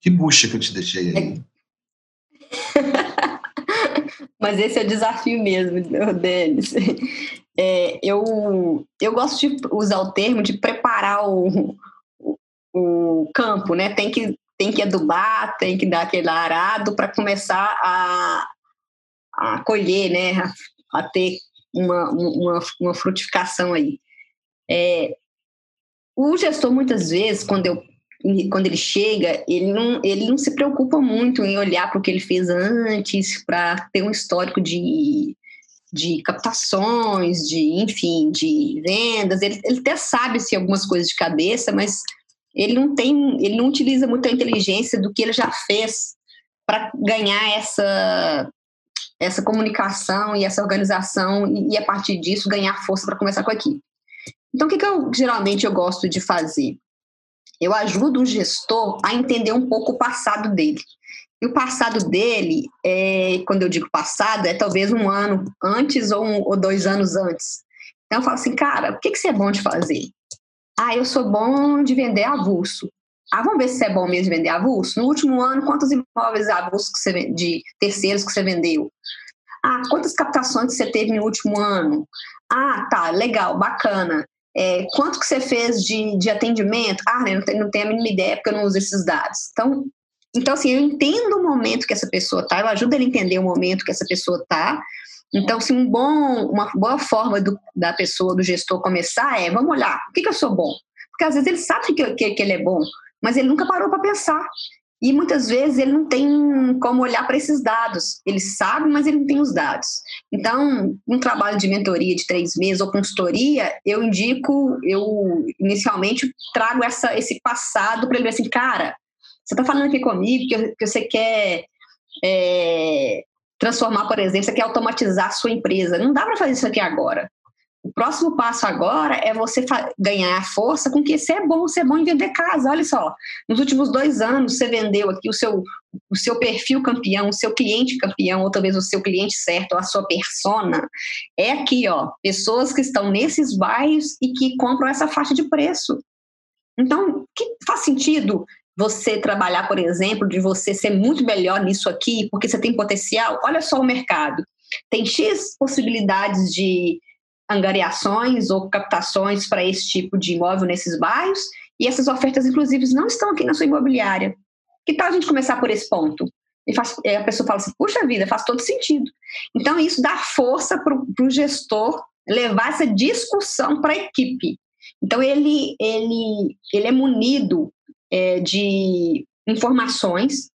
Speaker 1: Que bucha que eu te deixei aí. <laughs>
Speaker 3: Mas esse é o desafio mesmo, Denis. É, eu, eu gosto de usar o termo de preparar o, o, o campo, né? Tem que, tem que adubar, tem que dar aquele arado para começar a, a colher, né? A, ter uma, uma, uma frutificação aí. É, o gestor, muitas vezes, quando eu quando ele chega, ele não, ele não se preocupa muito em olhar para o que ele fez antes, para ter um histórico de, de captações, de, enfim, de vendas. Ele, ele até sabe se algumas coisas de cabeça, mas ele não tem, ele não utiliza muito a inteligência do que ele já fez para ganhar essa essa comunicação e essa organização e, e a partir disso ganhar força para começar com a equipe. Então, o que, que eu geralmente eu gosto de fazer? eu ajudo o gestor a entender um pouco o passado dele. E o passado dele, é, quando eu digo passado, é talvez um ano antes ou, um, ou dois anos antes. Então eu falo assim, cara, o que, que você é bom de fazer? Ah, eu sou bom de vender avulso. Ah, vamos ver se é bom mesmo de vender avulso. No último ano, quantos imóveis avulsos que você, de terceiros que você vendeu? Ah, quantas captações você teve no último ano? Ah, tá, legal, bacana. É, quanto que você fez de, de atendimento? Ah, né, não, tenho, não tenho a mínima ideia porque eu não uso esses dados. Então, então, assim, eu entendo o momento que essa pessoa está, eu ajudo ele a entender o momento que essa pessoa está. Então, se um bom, uma boa forma do, da pessoa, do gestor começar é, vamos olhar, o que, que eu sou bom? Porque às vezes ele sabe que, que, que ele é bom, mas ele nunca parou para pensar. E muitas vezes ele não tem como olhar para esses dados. Ele sabe, mas ele não tem os dados. Então, um trabalho de mentoria de três meses ou consultoria, eu indico, eu inicialmente trago essa, esse passado para ele ver assim, cara, você está falando aqui comigo que, que você quer é, transformar, por exemplo, você quer automatizar a sua empresa. Não dá para fazer isso aqui agora. O próximo passo agora é você ganhar força com que você é bom, você é bom em vender casa. Olha só, nos últimos dois anos você vendeu aqui o seu, o seu perfil campeão, o seu cliente campeão, ou talvez o seu cliente certo, ou a sua persona. É aqui, ó, pessoas que estão nesses bairros e que compram essa faixa de preço. Então, que faz sentido você trabalhar, por exemplo, de você ser muito melhor nisso aqui, porque você tem potencial? Olha só o mercado. Tem X possibilidades de angariações ou captações para esse tipo de imóvel nesses bairros, e essas ofertas, inclusive, não estão aqui na sua imobiliária. Que tal a gente começar por esse ponto? E faz, a pessoa fala assim, puxa vida, faz todo sentido. Então, isso dá força para o gestor levar essa discussão para a equipe. Então, ele, ele, ele é munido é, de informações,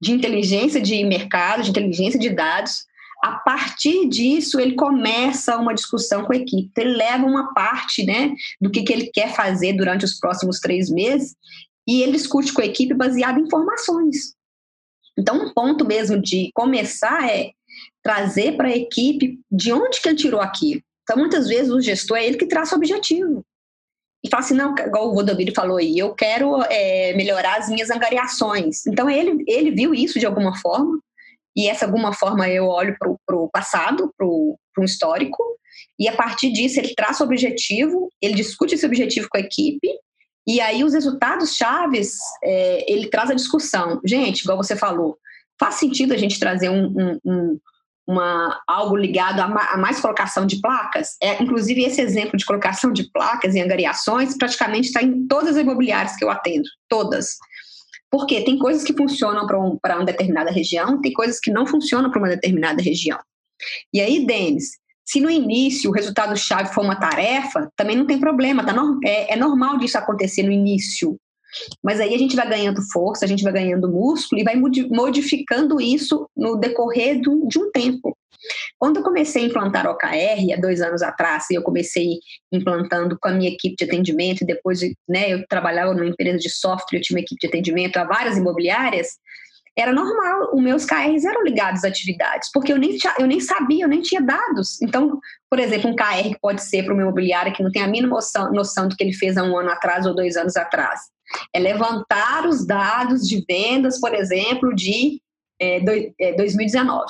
Speaker 3: de inteligência de mercado, de inteligência de dados, a partir disso, ele começa uma discussão com a equipe. Ele leva uma parte né, do que, que ele quer fazer durante os próximos três meses e ele discute com a equipe baseado em informações. Então, um ponto mesmo de começar é trazer para a equipe de onde que ele tirou aquilo. Então, muitas vezes, o gestor é ele que traz o objetivo. E fala assim, não, igual o Rodomiro falou aí, eu quero é, melhorar as minhas angariações. Então, ele, ele viu isso de alguma forma, e essa alguma forma eu olho para o passado, para um histórico, e a partir disso ele traça o objetivo, ele discute esse objetivo com a equipe, e aí os resultados chaves, é, ele traz a discussão. Gente, igual você falou, faz sentido a gente trazer um, um, um uma, algo ligado a, ma, a, mais colocação de placas? É, inclusive, esse exemplo de colocação de placas e angariações praticamente está em todas as imobiliárias que eu atendo, todas. Porque tem coisas que funcionam para um, uma determinada região, tem coisas que não funcionam para uma determinada região. E aí, Denis, Se no início o resultado-chave for uma tarefa, também não tem problema, tá no, é, é normal disso acontecer no início. Mas aí a gente vai ganhando força, a gente vai ganhando músculo e vai modificando isso no decorrer do, de um tempo. Quando eu comecei a implantar OKR, há dois anos atrás, eu comecei implantando com a minha equipe de atendimento, e depois né, eu trabalhava numa empresa de software, eu tinha uma equipe de atendimento a várias imobiliárias, era normal, os meus KRs eram ligados a atividades, porque eu nem, eu nem sabia, eu nem tinha dados. Então, por exemplo, um KR que pode ser para uma imobiliária que não tem a mínima noção, noção do que ele fez há um ano atrás ou dois anos atrás. É levantar os dados de vendas, por exemplo, de é, do, é, 2019.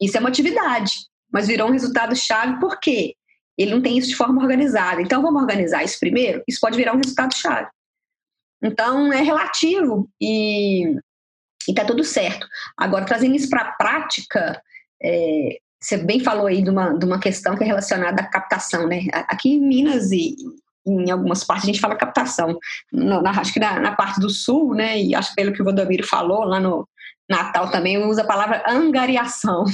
Speaker 3: Isso é uma atividade, mas virou um resultado-chave por quê? Ele não tem isso de forma organizada. Então, vamos organizar isso primeiro? Isso pode virar um resultado-chave. Então, é relativo e e tá tudo certo. Agora, trazendo isso para a prática, é, você bem falou aí de uma, de uma questão que é relacionada à captação, né? Aqui em Minas e em algumas partes a gente fala captação. No, na, acho que na, na, parte do sul, né? E acho que pelo que o Valdomiro falou, lá no Natal também usa a palavra angariação.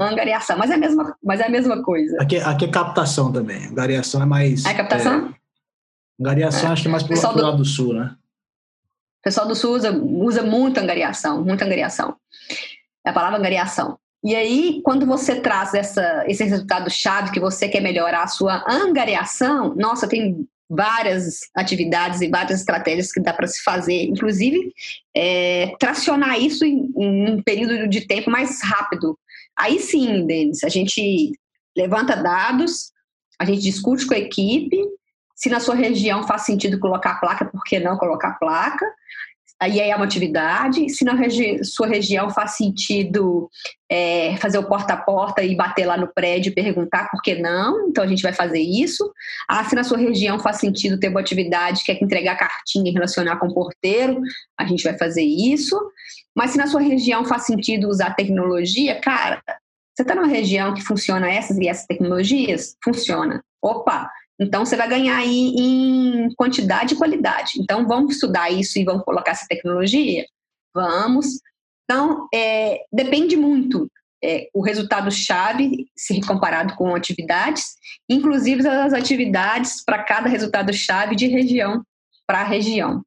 Speaker 3: angariação, mas é a mesma, mas é a mesma coisa.
Speaker 2: Aqui, aqui é captação também. Angariação é mais.
Speaker 3: É captação? É,
Speaker 2: angariação é. acho que é mais pro, pro do, lado do sul, né?
Speaker 3: O pessoal do Sul usa, usa muito angariação, muita angariação. É a palavra angariação. E aí, quando você traz essa, esse resultado-chave que você quer melhorar a sua angariação, nossa, tem várias atividades e várias estratégias que dá para se fazer, inclusive é, tracionar isso em, em, um período de tempo mais rápido. Aí sim, Denis, a gente levanta dados, a gente discute com a equipe, se na sua região faz sentido colocar placa, por que não colocar placa? Aí é uma atividade. Se na regi sua região faz sentido é, fazer o porta a porta e bater lá no prédio e perguntar por que não, então a gente vai fazer isso. Ah, se na sua região faz sentido ter uma atividade que é entregar cartinha e relacionar com o porteiro, a gente vai fazer isso. Mas se na sua região faz sentido usar tecnologia, cara, você está numa região que funciona essas e essas tecnologias? Funciona. Opa, então, você vai ganhar aí em quantidade e qualidade. Então, vamos estudar isso e vamos colocar essa tecnologia? Vamos. Então, é, depende muito é, o resultado-chave se comparado com atividades, inclusive as atividades para cada resultado-chave de região para região.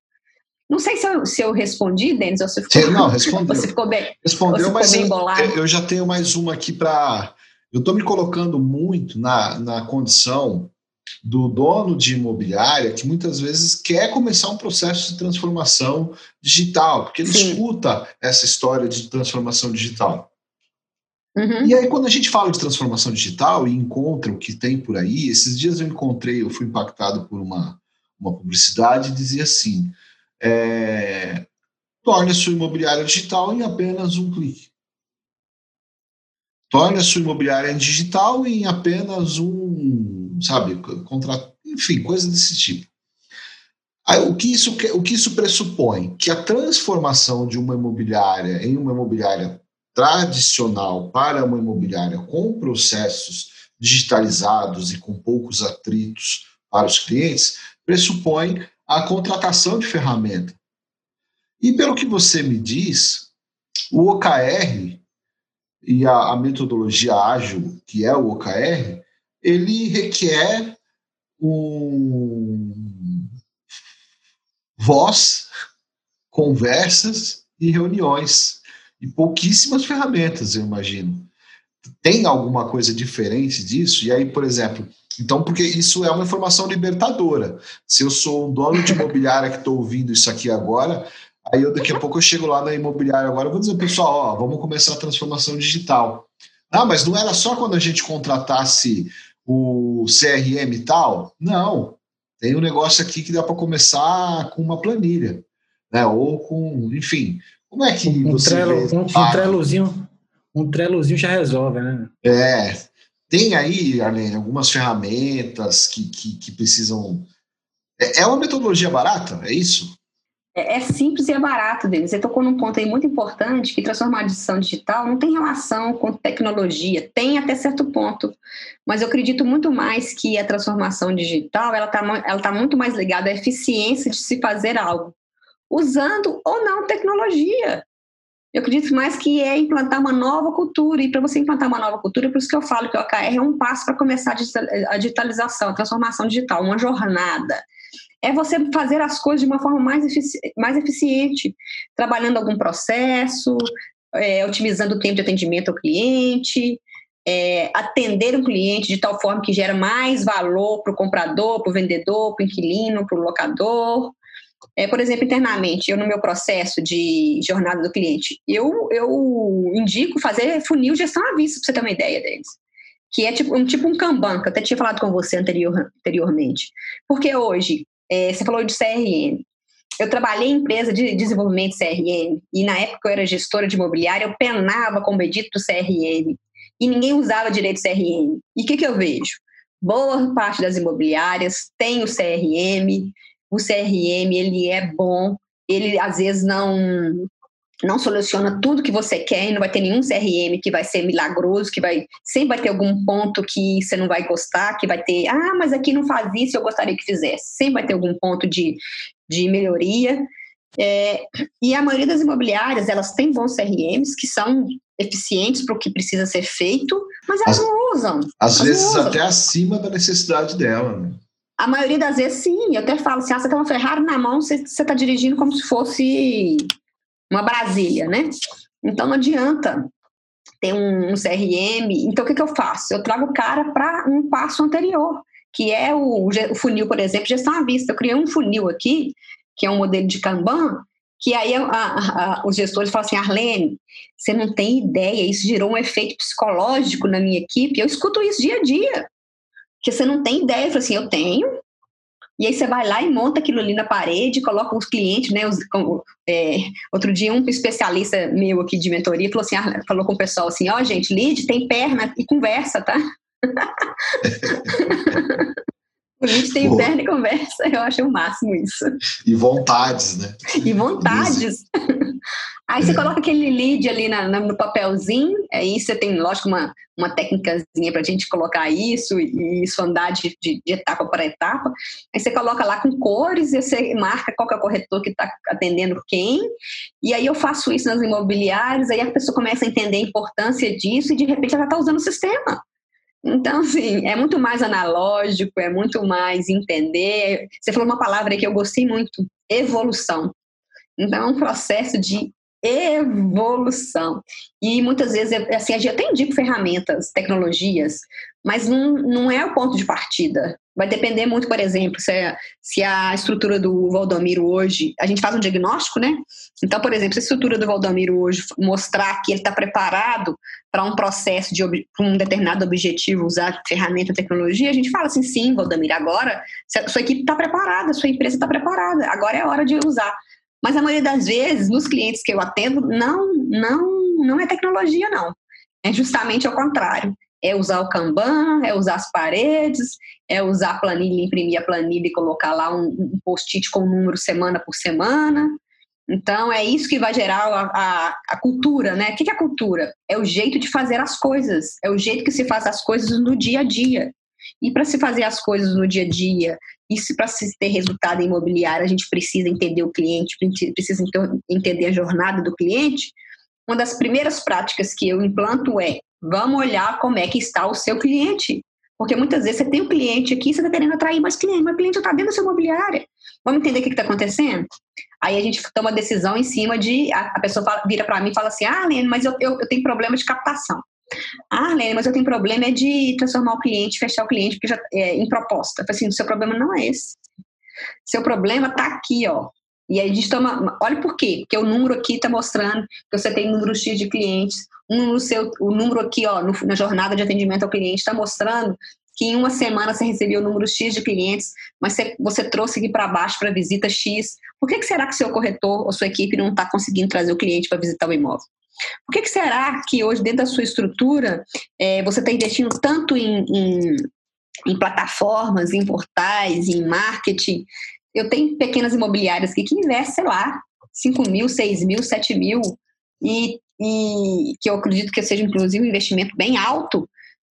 Speaker 3: Não sei se eu, se eu respondi, Denis, ou se
Speaker 1: ficou, Sim, não, <laughs> respondeu.
Speaker 3: Você ficou bem,
Speaker 1: respondeu, ficou mas bem eu, eu já tenho mais uma aqui para. Eu estou me colocando muito na, na condição do dono de imobiliária que muitas vezes quer começar um processo de transformação digital, porque ele Sim. escuta essa história de transformação digital. Uhum. E aí, quando a gente fala de transformação digital e encontra o que tem por aí, esses dias eu encontrei, eu fui impactado por uma, uma publicidade e dizia assim: é, torne a sua imobiliária digital em apenas um clique. Torne a sua imobiliária digital em apenas um sabe? Contra, enfim, coisas desse tipo. Aí, o, que isso, o que isso pressupõe? Que a transformação de uma imobiliária em uma imobiliária tradicional para uma imobiliária com processos digitalizados e com poucos atritos para os clientes pressupõe a contratação de ferramenta. E pelo que você me diz, o OKR e a, a metodologia ágil, que é o OKR, ele requer um voz, conversas e reuniões e pouquíssimas ferramentas, eu imagino. Tem alguma coisa diferente disso? E aí, por exemplo, então, porque isso é uma informação libertadora. Se eu sou um dono de imobiliária que estou ouvindo isso aqui agora, aí eu daqui a pouco eu chego lá na imobiliária agora, eu vou dizer, pessoal, ó, vamos começar a transformação digital. Ah, mas não era só quando a gente contratasse o CRM e tal. Não. Tem um negócio aqui que dá para começar com uma planilha, né? Ou com, enfim. Como é que
Speaker 2: um
Speaker 1: você
Speaker 2: trelo, um, um trelozinho, um trelozinho já resolve, né?
Speaker 1: É. Tem aí, Arlene, algumas ferramentas que, que, que precisam. É, é uma metodologia barata, é isso?
Speaker 3: É, é, simples e é barato, Denis. Você tocou num ponto aí muito importante, que transformação digital não tem relação com tecnologia, tem até certo ponto, mas eu acredito muito mais que a transformação digital, ela está ela tá muito mais ligada à eficiência de se fazer algo, usando ou não tecnologia. Eu acredito mais que é implantar uma nova cultura. E para você implantar uma nova cultura, por isso que eu falo que o OKR é um passo para começar a digitalização, a transformação digital, uma jornada. É você fazer as coisas de uma forma mais, efici mais eficiente, trabalhando algum processo, é, otimizando o tempo de atendimento ao cliente, é, atender um cliente de tal forma que gera mais valor para o comprador, para o vendedor, para o inquilino, para o locador. É, por exemplo, internamente, eu no meu processo de jornada do cliente, eu, eu indico fazer funil gestão à vista, para você ter uma ideia deles. Que é tipo um, tipo um Kanban, que eu até tinha falado com você anterior, anteriormente. Porque hoje, é, você falou de CRM. Eu trabalhei em empresa de desenvolvimento CRM, e na época eu era gestora de imobiliária, eu penava com o bendito CRM, e ninguém usava direito CRM. E o que, que eu vejo? Boa parte das imobiliárias tem o CRM, o CRM ele é bom, ele às vezes não não soluciona tudo que você quer e não vai ter nenhum CRM que vai ser milagroso, que vai sempre vai ter algum ponto que você não vai gostar, que vai ter, ah, mas aqui não faz isso, eu gostaria que fizesse. Sempre vai ter algum ponto de, de melhoria. É, e a maioria das imobiliárias, elas têm bons CRMs que são eficientes para o que precisa ser feito, mas elas As, não usam.
Speaker 1: Às vezes usam. até acima da necessidade dela, né?
Speaker 3: A maioria das vezes, sim. Eu até falo assim, ah, você tem uma Ferrari na mão, você está dirigindo como se fosse uma Brasília, né? Então, não adianta ter um, um CRM. Então, o que, que eu faço? Eu trago o cara para um passo anterior, que é o, o funil, por exemplo, gestão à vista. Eu criei um funil aqui, que é um modelo de Kanban, que aí a, a, a, os gestores falam assim, Arlene, você não tem ideia, isso gerou um efeito psicológico na minha equipe. Eu escuto isso dia a dia que você não tem ideia. Eu falei assim, eu tenho. E aí você vai lá e monta aquilo ali na parede, coloca os clientes, né? Os, é, outro dia um especialista meu aqui de mentoria falou assim, ah, falou com o pessoal assim, ó, oh, gente, lead tem perna e conversa, tá? <laughs> o lead tem perna e conversa, eu acho o máximo isso.
Speaker 1: E vontades, né?
Speaker 3: E vontades. Aí você coloca aquele lead ali na, na, no papelzinho, aí você tem, lógico, uma, uma técnicazinha para a gente colocar isso e isso andar de, de, de, etapa para etapa. Aí você coloca lá com cores e você marca qual é o corretor que está atendendo quem. E aí eu faço isso nas imobiliárias, aí a pessoa começa a entender a importância disso e de repente ela está usando o sistema. Então, assim, é muito mais analógico, é muito mais entender. Você falou uma palavra que eu gostei muito: evolução. Então, é um processo de evolução. E muitas vezes, assim, a gente até indica ferramentas, tecnologias, mas não, não é o ponto de partida. Vai depender muito, por exemplo, se, é, se a estrutura do Valdomiro hoje, a gente faz um diagnóstico, né? Então, por exemplo, se a estrutura do Valdomiro hoje mostrar que ele está preparado para um processo de um determinado objetivo, usar ferramenta, tecnologia, a gente fala assim, sim, Valdomiro, agora sua equipe está preparada, sua empresa está preparada, agora é hora de usar. Mas a maioria das vezes, nos clientes que eu atendo, não, não, não é tecnologia, não. É justamente ao contrário. É usar o Kanban, é usar as paredes, é usar a planilha, imprimir a planilha e colocar lá um, um post-it com o número semana por semana. Então, é isso que vai gerar a, a, a cultura, né? O que é a cultura? É o jeito de fazer as coisas, é o jeito que se faz as coisas no dia a dia. E para se fazer as coisas no dia a dia, e para se ter resultado imobiliário a gente precisa entender o cliente, precisa entender a jornada do cliente, uma das primeiras práticas que eu implanto é vamos olhar como é que está o seu cliente. Porque muitas vezes você tem um cliente aqui, você está querendo atrair mais cliente, mas o cliente está dentro da sua imobiliária. Vamos entender o que está acontecendo? Aí a gente toma decisão em cima de. A, a pessoa fala, vira para mim e fala assim: Ah, Lene, mas eu, eu, eu tenho problema de captação. Ah, Lene, mas eu tenho problema é de transformar o cliente, fechar o cliente, porque já é em proposta. Eu assim, o seu problema não é esse. Seu problema está aqui, ó. E aí a gente toma. Olha por quê? Porque o número aqui está mostrando que você tem número X de clientes. Um seu, o número aqui, ó, no, na jornada de atendimento ao cliente, está mostrando que em uma semana você recebeu o número X de clientes, mas você, você trouxe aqui para baixo para visita X. Por que, que será que seu corretor ou sua equipe não está conseguindo trazer o cliente para visitar o imóvel? Por que, que será que hoje, dentro da sua estrutura, é, você está investindo tanto em, em, em, plataformas, em portais, em marketing? Eu tenho pequenas imobiliárias aqui que investem, sei lá, 5 mil, 6 mil, 7 mil, e, e que eu acredito que seja, inclusive, um investimento bem alto,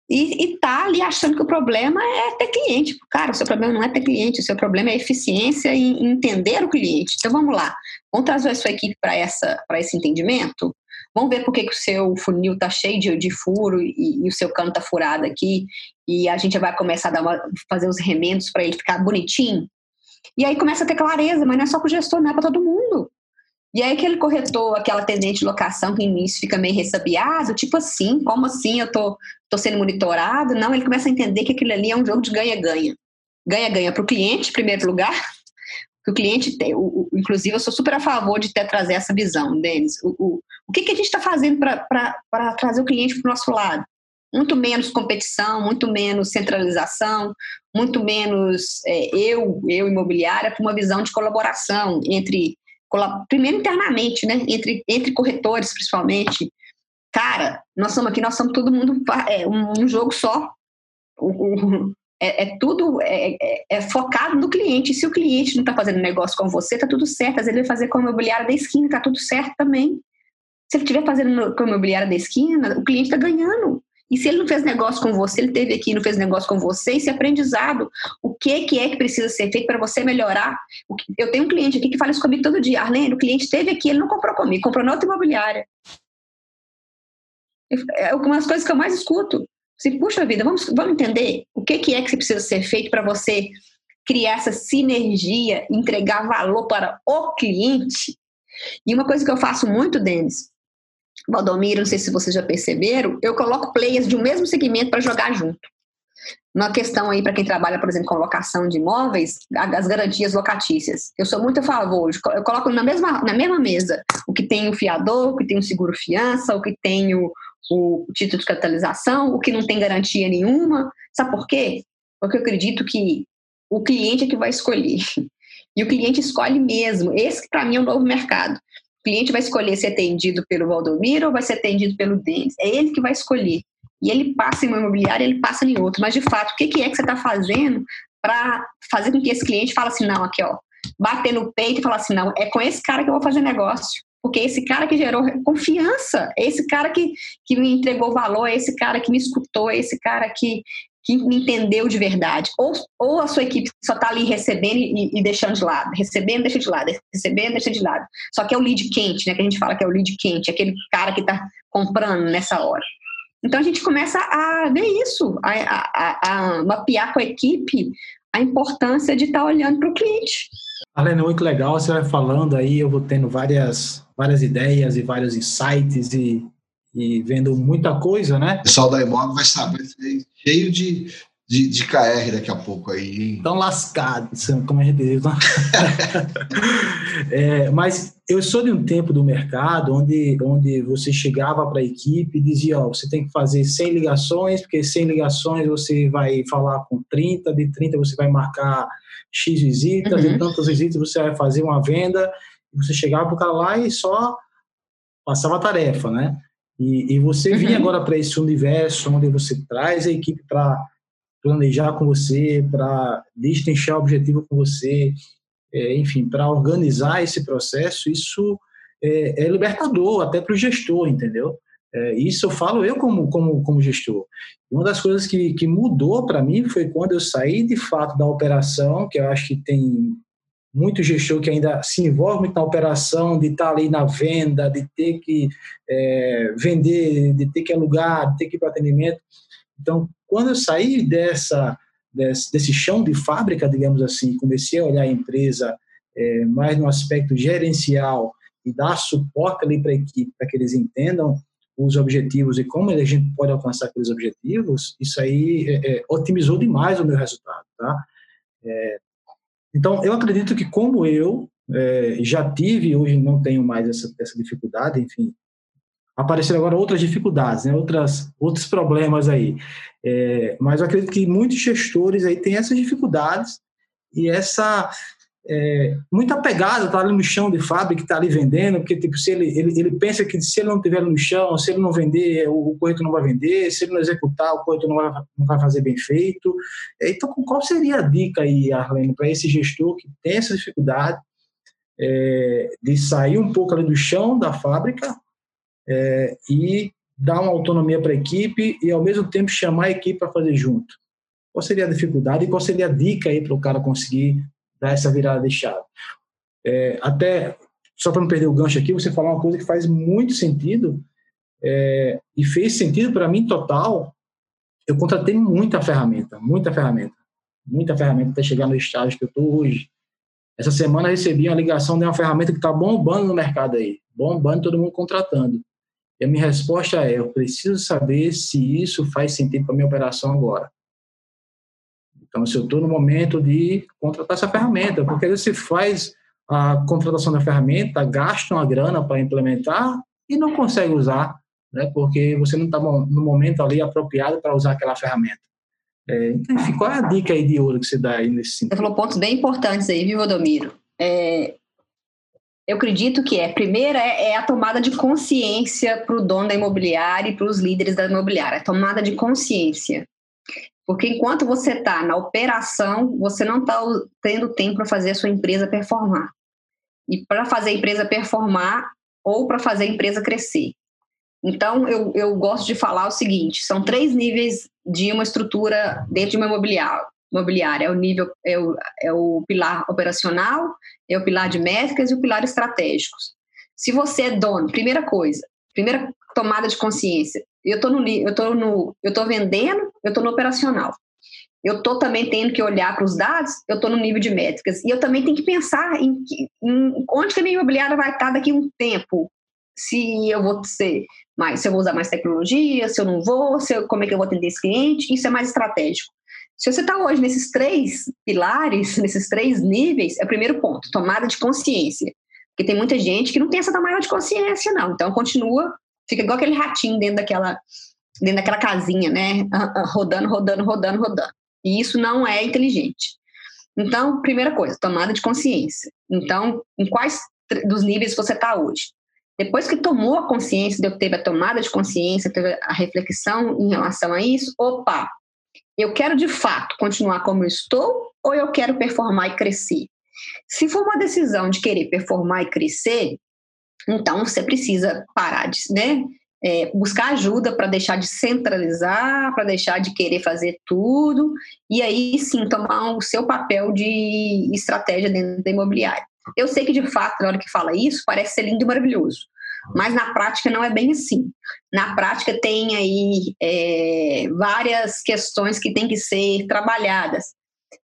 Speaker 3: e, e tá ali achando que o problema é ter cliente. Cara, o seu problema não é ter cliente, o seu problema é eficiência em entender o cliente. Então vamos lá, vamos trazer a sua equipe para esse entendimento? vamos ver por que, que o seu funil está cheio de, de furo e, e, o seu cano está furado aqui, e a gente vai começar a uma, fazer os remendos para ele ficar bonitinho. E aí começa a ter clareza, mas não é só para o gestor, não é para todo mundo. E aí aquele corretor, aquela atendente de locação que no início fica meio ressabiado, tipo assim, como assim eu tô, tô sendo monitorado? Não, ele começa a entender que aquilo ali é um jogo de ganha-ganha. Ganha-ganha para o cliente, em primeiro lugar, <laughs> que o cliente tem. O, o, inclusive, eu sou super a favor de ter, trazer essa visão, Denis. O, o, o que, que a gente está fazendo para trazer o cliente para o nosso lado? Muito menos competição, muito menos centralização, muito menos é, eu, eu imobiliária, para uma visão de colaboração entre primeiro internamente, né? Entre, entre corretores, principalmente. Cara, nós somos aqui, nós somos todo mundo é, um, jogo só. O, o, é, é, tudo é, é, é, focado no cliente. Se o cliente não está fazendo negócio com você, tá tudo certo. Às vezes ele vai fazer com a imobiliária da esquina, tá tudo certo também. Se ele estiver fazendo com a imobiliária da esquina, o cliente está ganhando. E se ele não fez negócio com você, ele teve aqui e não fez negócio com você, esse aprendizado, o que, que é que precisa ser feito para você melhorar? Eu tenho um cliente aqui que fala isso comigo todo dia. Arlene, o cliente esteve aqui, ele não comprou comigo, comprou na outra imobiliária. É uma das coisas que eu mais escuto. Assim, puxa vida, vamos, vamos entender o que, que é que precisa ser feito para você criar essa sinergia, entregar valor para o cliente. E uma coisa que eu faço muito, Denis, Valdomiro, não sei se vocês já perceberam, eu coloco players de um mesmo segmento para jogar junto. Uma questão aí para quem trabalha, por exemplo, com locação de imóveis, as garantias locatícias. Eu sou muito a favor, eu coloco na mesma, na mesma mesa o que tem o fiador, o que tem o seguro fiança, o que tem o, o título de capitalização, o que não tem garantia nenhuma. Sabe por quê? Porque eu acredito que o cliente é que vai escolher. <laughs> E o cliente escolhe mesmo. Esse, para mim, é o novo mercado. O cliente vai escolher ser atendido pelo Valdomiro ou vai ser atendido pelo Denis. É ele que vai escolher. E ele passa em uma imobiliária, ele passa em outro. Mas, de fato, o que é que você está fazendo para fazer com que esse cliente fale assim, não, aqui, ó, bater no peito e falar assim, não, é com esse cara que eu vou fazer negócio. Porque é esse cara que gerou confiança, é esse cara que, que me entregou valor, é esse cara que me escutou, é esse cara que, que entendeu de verdade. Ou, ou a sua equipe só está ali recebendo e, e, deixando de lado, recebendo, deixa de lado, recebendo, deixa de lado. Só que é o lead quente, né? Que a gente fala que é o lead quente, aquele cara que está comprando nessa hora. Então a gente começa a ver isso, a, a, a mapear com a equipe a importância de estar tá olhando para o cliente.
Speaker 2: Alena, muito legal, você vai falando aí, eu vou tendo várias, várias ideias e vários insights e e vendo muita coisa, né?
Speaker 1: O pessoal da imóvel vai saber cheio de, de, de KR daqui a pouco aí.
Speaker 2: Estão lascados, como a gente diz. <laughs> é, mas eu sou de um tempo do mercado onde, onde você chegava para a equipe e dizia, ó, você tem que fazer 100 ligações, porque 100 ligações você vai falar com 30, de 30 você vai marcar X visitas, uhum. de tantas visitas você vai fazer uma venda, você chegava para o cara lá e só passava a tarefa, né? E, e você uhum. agora para esse universo onde você traz a equipe para planejar com você, para destrinchar o objetivo com você, é, enfim, para organizar esse processo, isso é, é libertador até para o gestor, entendeu? É, isso eu falo eu como, como, como gestor. Uma das coisas que, que mudou para mim foi quando eu saí de fato da operação, que eu acho que tem muito gestor que ainda se envolve na operação, de estar ali na venda, de ter que é, vender, de ter que alugar, de ter que ir para atendimento. Então, quando eu saí dessa, desse, desse chão de fábrica, digamos assim, comecei a olhar a empresa é, mais no aspecto gerencial e dar suporte ali para a equipe, para que eles entendam os objetivos e como a gente pode alcançar aqueles objetivos, isso aí é, é otimizou demais o meu resultado, tá? É, então, eu acredito que, como eu é, já tive, hoje não tenho mais essa, essa dificuldade, enfim, apareceram agora outras dificuldades, né, outras, outros problemas aí. É, mas eu acredito que muitos gestores aí têm essas dificuldades e essa é, muito apegado, tá ali no chão de fábrica, está ali vendendo, porque tipo, se ele, ele, ele pensa que se ele não tiver no chão, se ele não vender, o, o corretor não vai vender, se ele não executar, o corretor não vai, não vai fazer bem feito. É, então, qual seria a dica aí, Arlene, para esse gestor que tem essa dificuldade é, de sair um pouco ali do chão da fábrica é, e dar uma autonomia para a equipe e, ao mesmo tempo, chamar a equipe para fazer junto? Qual seria a dificuldade e qual seria a dica aí para o cara conseguir dar essa virada de chave. É, até só para não perder o gancho aqui, você falar uma coisa que faz muito sentido é, e fez sentido para mim total. Eu contratei muita ferramenta, muita ferramenta, muita ferramenta até chegar no estágio que eu estou hoje. Essa semana recebi uma ligação de uma ferramenta que está bombando no mercado aí, bombando, todo mundo contratando. E a minha resposta é: eu preciso saber se isso faz sentido para minha operação agora. Então, se eu estou no momento de contratar essa ferramenta, porque às vezes se faz a contratação da ferramenta, gasta uma grana para implementar e não consegue usar, né? porque você não está no momento ali apropriado para usar aquela ferramenta. É, então, enfim, qual é a dica aí de ouro que você dá aí nesse sentido?
Speaker 3: Você falou pontos bem importantes aí, viu, Odomiro? É, eu acredito que é, primeira é, é a tomada de consciência para o dono da imobiliária e para os líderes da imobiliária, a tomada de consciência. Porque enquanto você está na operação, você não está tendo tempo para fazer a sua empresa performar. E para fazer a empresa performar ou para fazer a empresa crescer. Então, eu, eu gosto de falar o seguinte: são três níveis de uma estrutura dentro de uma imobiliária. imobiliária. É o nível, é o, é o pilar operacional, é o pilar de métricas e o pilar estratégicos. Se você é dono, primeira coisa, primeira tomada de consciência, eu estou no, eu tô no, eu tô vendendo, eu estou no operacional. Eu estou também tendo que olhar para os dados, eu estou no nível de métricas. E eu também tenho que pensar em, em onde que a minha imobiliária vai estar daqui a um tempo. Se eu vou ser mais, se eu vou usar mais tecnologia, se eu não vou, se eu, como é que eu vou atender esse cliente, isso é mais estratégico. Se você está hoje nesses três pilares, <laughs> nesses três níveis, é o primeiro ponto, tomada de consciência. Porque tem muita gente que não tem essa tomada de consciência, não. Então, continua Fica igual aquele ratinho dentro daquela, dentro daquela casinha, né? Ah, ah, rodando, rodando, rodando, rodando. E isso não é inteligente. Então, primeira coisa, tomada de consciência. Então, em quais dos níveis você está hoje? Depois que tomou a consciência, teve a tomada de consciência, teve a reflexão em relação a isso, opa, eu quero de fato continuar como eu estou ou eu quero performar e crescer? Se for uma decisão de querer performar e crescer, então, você precisa parar de, né, é, buscar ajuda para deixar de centralizar, para deixar de querer fazer tudo, e aí sim tomar o seu papel de estratégia dentro da imobiliária. Eu sei que, de fato, na hora que fala isso, parece ser lindo e maravilhoso, mas na prática não é bem assim. Na prática tem aí é, várias questões que têm que ser trabalhadas.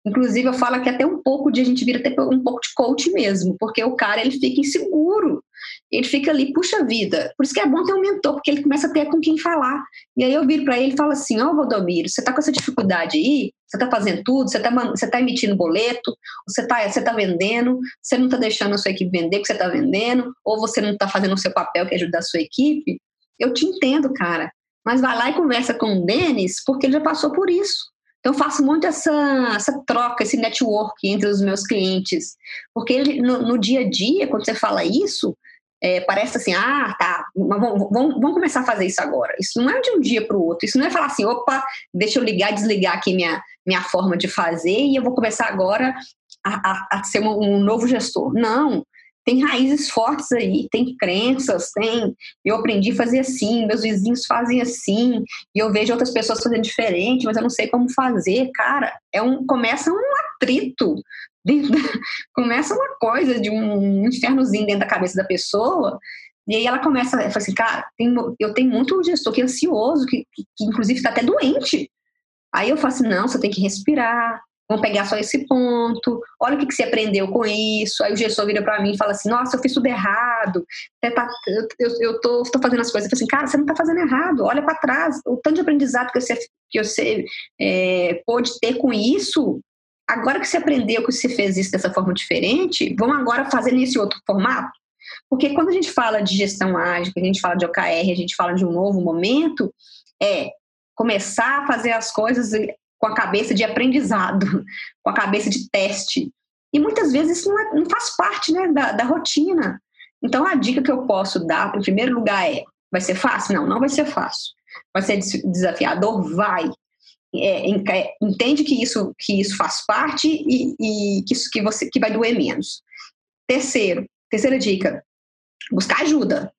Speaker 3: Inclusive, eu falo que até um pouco de a gente vira até um pouco de coach mesmo, porque o cara ele fica inseguro, ele fica ali, puxa vida. Por isso que é bom ter um mentor, porque ele começa a ter com quem falar. E aí eu viro para ele e falo assim: Ó, oh, Valdomiro, você tá com essa dificuldade aí? Você tá fazendo tudo? Você tá, você tá emitindo boleto? Você tá, você tá vendendo? Você não tá deixando a sua equipe vender o que você tá vendendo? Ou você não tá fazendo o seu papel que é ajudar a sua equipe? Eu te entendo, cara. Mas vai lá e conversa com o Denis, porque ele já passou por isso. Então, eu faço muito essa, essa troca, esse network entre os meus clientes. Porque ele, no, no dia a dia, quando você fala isso, é, parece assim, ah, tá, vamos, vamos, vamos, começar a fazer isso agora. Isso não é de um dia para o outro. Isso não é falar assim, opa, deixa eu ligar, desligar aqui minha, minha forma de fazer e eu vou começar agora a, a, a ser um, um novo gestor. Não tem raízes fortes aí, tem crenças, tem. Eu aprendi a fazer assim, meus vizinhos fazem assim, e eu vejo outras pessoas fazendo diferente, mas eu não sei como fazer. Cara, é um começa um atrito, <laughs> começa uma coisa de um infernozinho dentro da cabeça da pessoa. E aí ela começa, fala assim, cara, tem, eu tenho muito gestor que é ansioso, que, que, que inclusive está até doente. Aí eu falo assim, não, você tem que respirar, Vamos pegar só esse ponto. Olha o que, que você aprendeu com isso. Aí o gestor vira para mim e fala assim: Nossa, eu fiz tudo errado. Tá, eu, eu tô, tô fazendo as coisas. Eu falo assim: Cara, você não tá fazendo errado. Olha para trás. O tanto de aprendizado que você, que você é, pôde ter com isso. Agora que você aprendeu que você fez isso dessa forma diferente, vamos agora fazer nesse outro formato? Porque quando a gente fala de gestão ágil, a gente fala de OKR, a gente fala de um novo momento, é começar a fazer as coisas com a cabeça de aprendizado, <laughs> com a cabeça de teste. E muitas vezes isso não, é, não faz parte né, da, da, rotina. Então, a dica que eu posso dar, em primeiro lugar, é: vai ser fácil? Não, não vai ser fácil. Vai ser desafiador? Vai. É, entende que isso, que isso faz parte e, e que, isso, que, você, que vai doer menos. Terceiro, terceira dica: buscar ajuda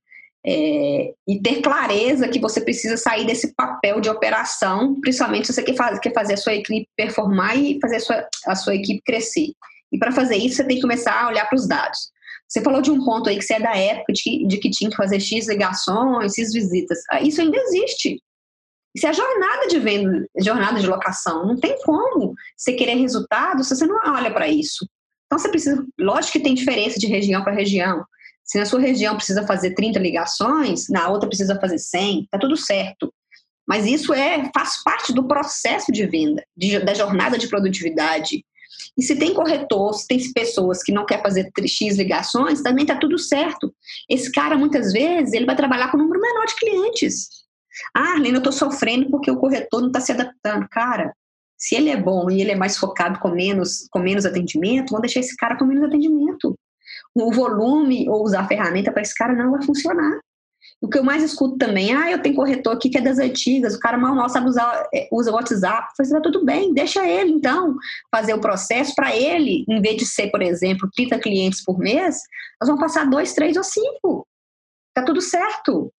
Speaker 3: é, e ter clareza que você precisa sair desse papel de operação, principalmente se você quer, faz, quer fazer a sua equipe performar e fazer a sua, a sua equipe crescer. E para fazer isso, você tem que começar a olhar para os dados. Você falou de um ponto aí que você é da época de que, de que tinha que fazer X ligações, X visitas. Ah, isso ainda existe. Isso é jornada de venda, jornada de locação. Não tem como você querer resultado se você não olha para isso. Então você precisa, lógico que tem diferença de região para região. Se na sua região precisa fazer 30 ligações, na outra precisa fazer 100, tá tudo certo. Mas isso é faz parte do processo de venda, de, da jornada de produtividade. E se tem corretor, se tem pessoas que não quer fazer X ligações, também tá tudo certo. Esse cara, muitas vezes, ele vai trabalhar com um número menor de clientes. Ah, Arlene, eu estou sofrendo porque o corretor não está se adaptando. Cara, se ele é bom e ele é mais focado com menos, com menos atendimento, vamos deixar esse cara com menos atendimento. O volume ou usar a ferramenta para esse cara não vai funcionar. O que eu mais escuto também, ah, eu tenho corretor aqui que é das antigas, o cara mal mal sabe usar, é, usa o WhatsApp. Eu falei, tá tudo bem, deixa ele então fazer o processo para ele, em vez de ser, por exemplo, 30 clientes por mês, nós vamos passar dois, três ou cinco. Tá tudo certo.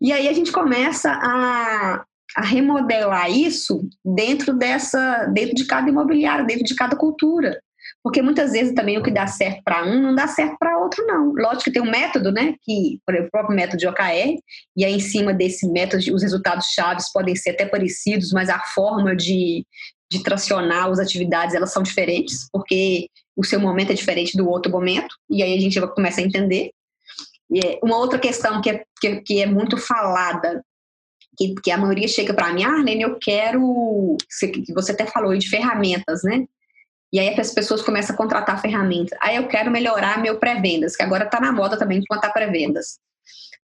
Speaker 3: E aí a gente começa a, a remodelar isso dentro dessa, dentro de cada imobiliário, dentro de cada cultura. Porque muitas vezes também o que dá certo para um não dá certo para outro, não. Lógico que tem um método, né? Que, por exemplo, o próprio método de OKR, e aí em cima desse método, os resultados chaves podem ser até parecidos, mas a forma de, de tracionar as atividades elas são diferentes, porque o seu momento é diferente do outro momento, e aí a gente começa a entender. E é uma outra questão que é, que, que é muito falada que, a maioria chega para mim, ah, Arlene, eu quero. Você até falou de ferramentas, né? E aí as pessoas começam a contratar ferramentas. Aí eu quero melhorar meu pré-vendas, que agora está na moda também implantar pré-vendas.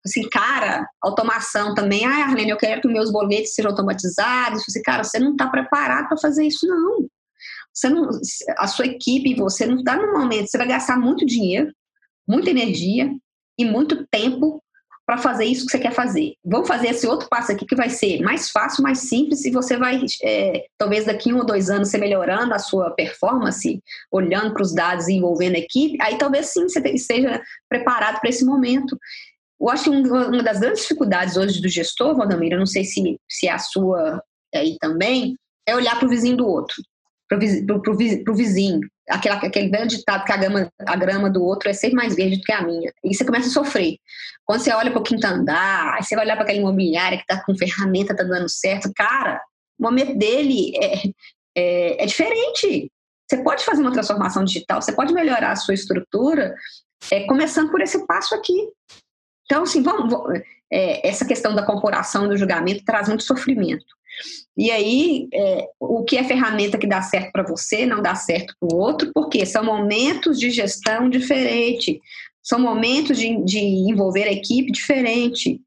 Speaker 3: Assim, cara, automação também. Ah, Arlene, eu quero que meus boletos sejam automatizados. Assim, cara, você não está preparado para fazer isso, não. Você não. A sua equipe você não está no momento. Você vai gastar muito dinheiro, muita energia e muito tempo para fazer isso que você quer fazer. Vamos fazer esse outro passo aqui que vai ser mais fácil, mais simples e você vai, é, talvez daqui um ou dois anos, você melhorando a sua performance, olhando para os dados e envolvendo a equipe, aí talvez sim você esteja preparado para esse momento. Eu acho que uma das grandes dificuldades hoje do gestor, Valdemir, eu não sei se, se é a sua aí também, é olhar para o vizinho do outro, para o vizinho aquela, aquele velho ditado que a grama, a grama do outro é sempre mais verde do que a minha. E você começa a sofrer. Quando você olha para o quinto andar, você vai olhar para aquela imobiliária que está com ferramenta, está dando certo, cara, o momento dele é, é, é, diferente. Você pode fazer uma transformação digital, você pode melhorar a sua estrutura, é, começando por esse passo aqui. Então, assim, vamos, é, essa questão da corporação do julgamento traz muito sofrimento. E aí, é, o que é ferramenta que dá certo para você não dá certo para o outro, porque são momentos de gestão diferente, são momentos de, de envolver a equipe diferente.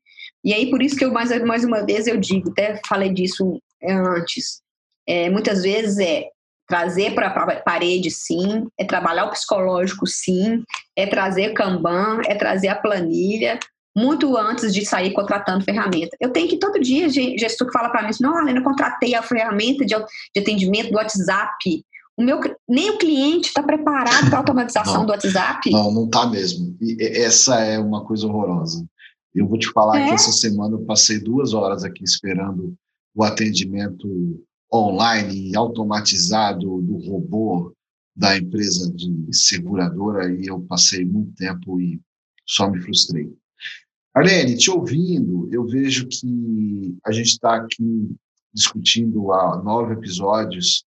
Speaker 3: E aí, por isso que eu, mais, mais uma vez, eu digo, até falei disso antes, é, muitas vezes é trazer para a parede, sim, é trabalhar o psicológico, sim, é trazer Kanban, é trazer a planilha, muito antes de sair contratando ferramenta. Eu tenho que todo dia gestor que fala para mim, não, Helena, eu contratei a ferramenta de, de atendimento do WhatsApp. O meu, nem o cliente está preparado para a automatização
Speaker 1: não,
Speaker 3: do WhatsApp.
Speaker 1: Não, não está mesmo. E essa é uma coisa horrorosa. Eu vou te falar é? que essa semana eu passei duas horas aqui esperando o atendimento online automatizado do robô da empresa de seguradora e eu passei muito tempo e só me frustrei. Arlene, te ouvindo, eu vejo que a gente está aqui discutindo há nove episódios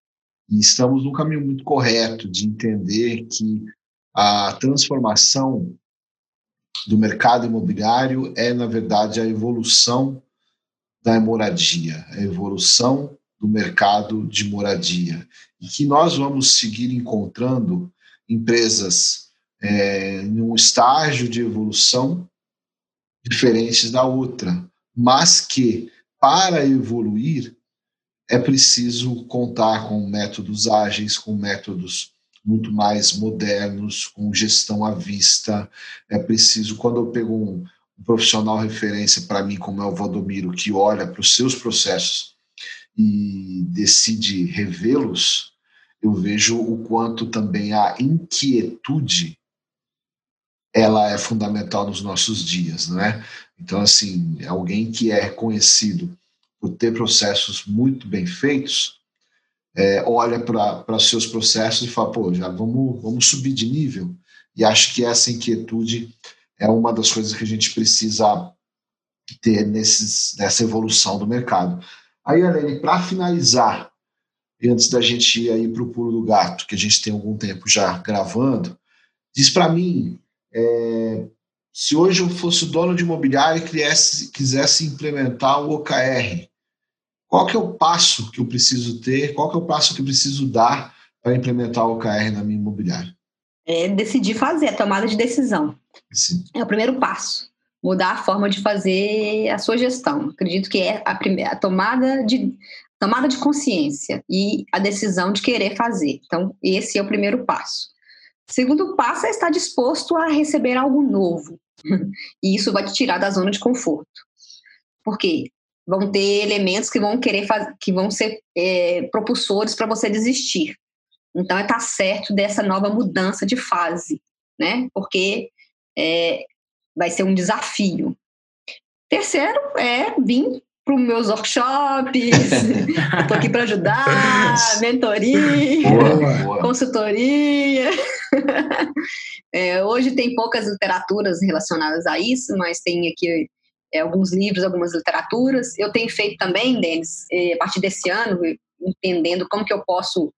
Speaker 1: e estamos no caminho muito correto de entender que a transformação do mercado imobiliário é, na verdade, a evolução da moradia, a evolução do mercado de moradia. E que nós vamos seguir encontrando empresas é, num estágio de evolução diferentes da outra, mas que para evoluir é preciso contar com métodos ágeis, com métodos muito mais modernos, com gestão à vista. É preciso, quando eu pego um, um profissional referência para mim, como é o Valdomiro, que olha para os seus processos e decide revê-los, eu vejo o quanto também a inquietude ela é fundamental nos nossos dias, né? Então, assim, alguém que é conhecido por ter processos muito bem feitos, é, olha para seus processos e fala, pô, já vamos, vamos subir de nível. e acho que essa inquietude é uma das coisas que a gente precisa ter nesses, nessa evolução do mercado. Aí, Alene, para finalizar, e antes da gente ir para o pulo do gato, que a gente tem algum tempo já gravando, diz para mim, é, se hoje eu fosse dono de imobiliário e quisesse, quisesse implementar o OKR, qual que é o passo que eu preciso ter, qual que é o passo que eu preciso dar para implementar o OKR na minha imobiliária?
Speaker 3: É decidir fazer, a tomada de decisão. Sim. É o primeiro passo. Mudar a forma de fazer a sua gestão. Acredito que é a, primeira, a tomada de tomada de consciência e a decisão de querer fazer. Então, esse é o primeiro passo. Segundo passo é estar disposto a receber algo novo. E isso vai te tirar da zona de conforto. Por quê? Vão ter elementos que vão querer fazer, que vão ser é, propulsores para você desistir. Então, é estar certo dessa nova mudança de fase, né? Porque é, vai ser um desafio. Terceiro é vir para os meus workshops, <laughs> estou aqui para ajudar, mentoria, boa, boa. consultoria. <laughs> É, hoje tem poucas literaturas relacionadas a isso, mas tem aqui é, alguns livros, algumas literaturas. Eu tenho feito também, Denis, é, a partir desse ano, entendendo como que eu posso,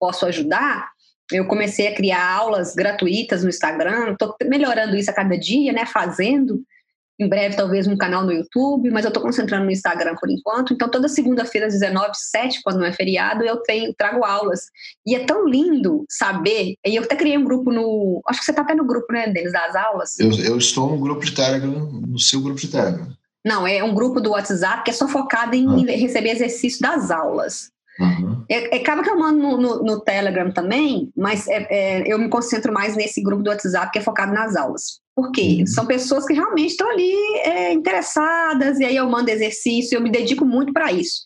Speaker 3: posso ajudar, eu comecei a criar aulas gratuitas no Instagram, estou melhorando isso a cada dia, né, fazendo, em breve, talvez, um canal no YouTube, mas eu estou concentrando no Instagram por enquanto. Então, toda segunda-feira, às 19 7 quando não é feriado, eu tenho, trago aulas. E é tão lindo saber. E eu até criei um grupo no. Acho que você está até no grupo, né, deles, das aulas?
Speaker 1: Eu, eu estou no grupo de Telegram, no seu grupo de Telegram.
Speaker 3: Não, é um grupo do WhatsApp que é só focado em ah. receber exercício das aulas. Uhum. É, acaba que eu mando no, no, no Telegram também, mas é, é, eu me concentro mais nesse grupo do WhatsApp que é focado nas aulas. Por quê? Uhum. São pessoas que realmente estão ali é, interessadas, e aí eu mando exercício, eu me dedico muito para isso.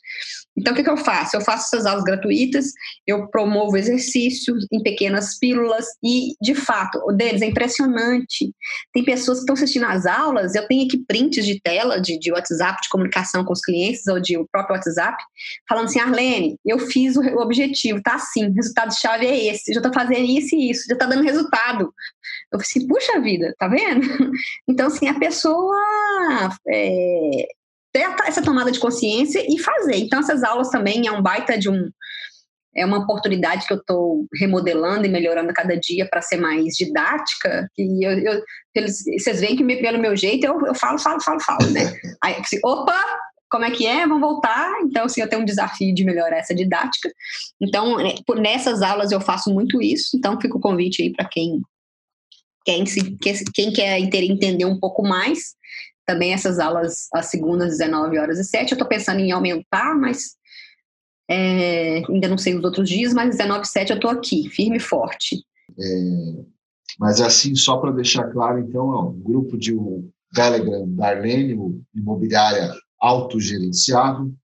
Speaker 3: Então, o que, que eu faço? Eu faço essas aulas gratuitas, eu promovo exercícios em pequenas pílulas e, de fato, o deles é impressionante. Tem pessoas que estão assistindo às aulas, eu tenho aqui prints de tela de, de WhatsApp, de comunicação com os clientes ou de o próprio WhatsApp, falando assim, Arlene, eu fiz o, o objetivo, tá assim, o resultado-chave é esse, já tô fazendo isso e isso, já tá dando resultado. Eu falei assim, puxa vida, tá vendo? <laughs> Então, assim, a pessoa é, ter essa tomada de consciência e fazer. Então, essas aulas também é um baita de um. É uma oportunidade que eu estou remodelando e melhorando cada dia para ser mais didática. E eu, eu, eles, vocês veem que pelo meu jeito eu, eu falo, falo, falo, falo, né? <laughs> Aí, assim, opa, como é que é? Vamos voltar. Então, assim, eu tenho um desafio de melhorar essa didática. Então, né, nessas aulas eu faço muito isso. Então, fica o convite aí para quem, quem, se, quem quer entender um pouco mais também essas aulas às segundas, 19 horas e 7. Eu estou pensando em aumentar, mas é, ainda não sei os outros dias, mas 19 e 7 eu estou aqui, firme e forte.
Speaker 1: É, mas assim, só para deixar claro, então, ó, um grupo de um Telegram da Arlene, Imobiliária Autogerenciado,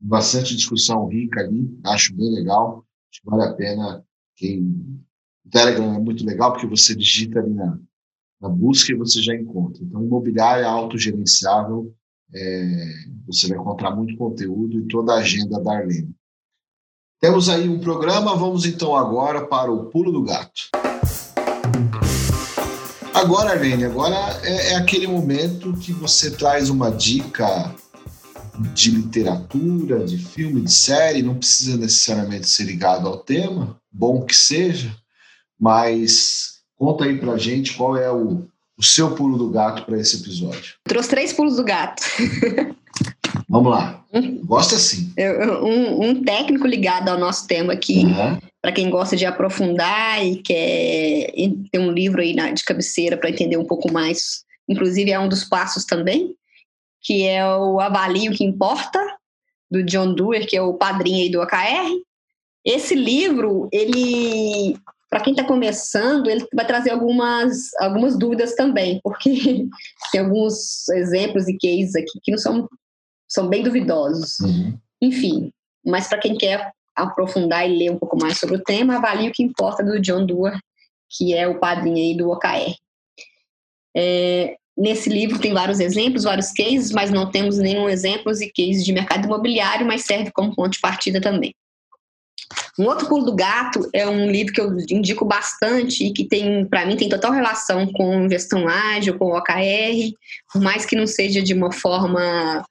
Speaker 1: bastante discussão rica ali, acho bem legal, acho que vale a pena quem... O Telegram é muito legal porque você digita ali na, na busca você já encontra. Então, imobiliária autogerenciável, é, você vai encontrar muito conteúdo e toda a agenda da Arlene. Temos aí um programa, vamos então agora para o pulo do gato. Agora, Arlene, agora é, é aquele momento que você traz uma dica de literatura, de filme, de série, não precisa necessariamente ser ligado ao tema, bom que seja, mas Conta aí pra gente qual é o, o seu pulo do gato para esse episódio.
Speaker 3: Trouxe três pulos do gato. <laughs>
Speaker 1: Vamos lá. Gosta sim.
Speaker 3: Um, um, técnico ligado ao nosso tema aqui, uhum. para quem gosta de aprofundar e quer ter um livro aí na, de cabeceira para entender um pouco mais. Inclusive, é um dos passos também, que é o Avalio que Importa, do John Dewar, que é o padrinho aí do OKR. Esse livro, ele para quem está começando, ele vai trazer algumas, algumas dúvidas também, porque <laughs> tem alguns exemplos e cases aqui que não são, são bem duvidosos. Uhum. Enfim, mas para quem quer aprofundar e ler um pouco mais sobre o tema, avalie o que importa do John Doerr, que é o padrinho aí do OKR. É, nesse livro tem vários exemplos, vários cases, mas não temos nenhum exemplo e cases de mercado imobiliário, mas serve como ponto de partida também. Um outro pulo do gato é um livro que eu indico bastante e que tem, para mim, tem total relação com gestão ágil, com OKR, por mais que não seja de uma forma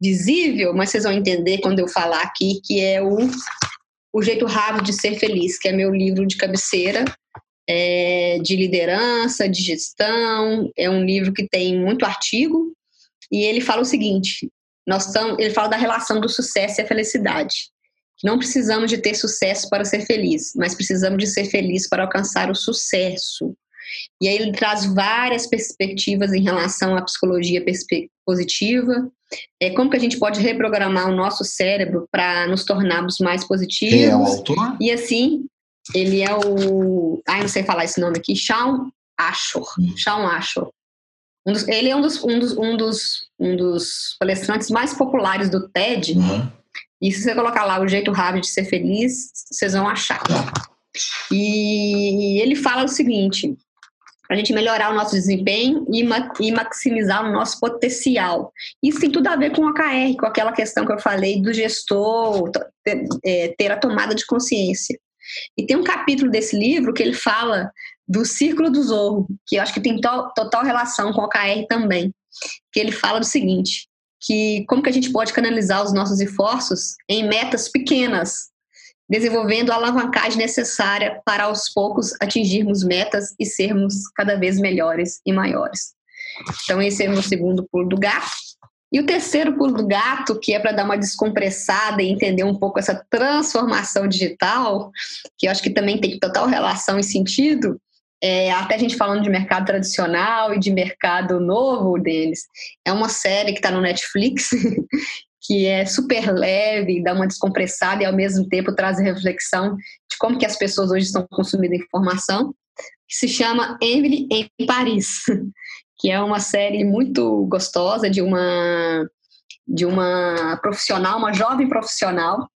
Speaker 3: visível, mas vocês vão entender quando eu falar aqui, que é o, o Jeito Rápido de Ser Feliz, que é meu livro de cabeceira, é, de liderança, de gestão. É um livro que tem muito artigo e ele fala o seguinte: nós estamos, ele fala da relação do sucesso e a felicidade. Não precisamos de ter sucesso para ser feliz, mas precisamos de ser feliz para alcançar o sucesso. E aí ele traz várias perspectivas em relação à psicologia positiva, é, como que a gente pode reprogramar o nosso cérebro para nos tornarmos mais positivos. Quem
Speaker 1: é o autor?
Speaker 3: E assim, ele é o. Ai, não sei falar esse nome aqui, Shawn Ashore. Hum. Shawn Ashore. Um dos, ele é um dos, um, dos, um, dos, um dos palestrantes mais populares do TED. Uhum. E se você colocar lá o jeito rápido de ser feliz, vocês vão achar. E ele fala o seguinte: para a gente melhorar o nosso desempenho e, ma e, maximizar o nosso potencial. Isso tem tudo a ver com o OKR, com aquela questão que eu falei do gestor ter, é, ter a tomada de consciência. E tem um capítulo desse livro que ele fala do Círculo do Zorro, que eu acho que tem to total relação com o OKR também, que ele fala do seguinte, que como que a gente pode canalizar os nossos esforços em metas pequenas, desenvolvendo a alavancagem necessária para aos poucos atingirmos metas e sermos cada vez melhores e maiores. Então esse é o meu segundo pulo do gato. E o terceiro pulo do gato, que é para dar uma descompressada e entender um pouco essa transformação digital, que eu acho que também tem total relação e sentido, é, até a gente falando de mercado tradicional e de mercado novo deles, é uma série que está no Netflix, <laughs> que é super leve, dá uma descompressada e ao mesmo tempo traz reflexão de como que as pessoas hoje estão consumindo informação, que se chama Emily em Paris <laughs> que é uma série muito gostosa de uma de uma profissional, uma jovem profissional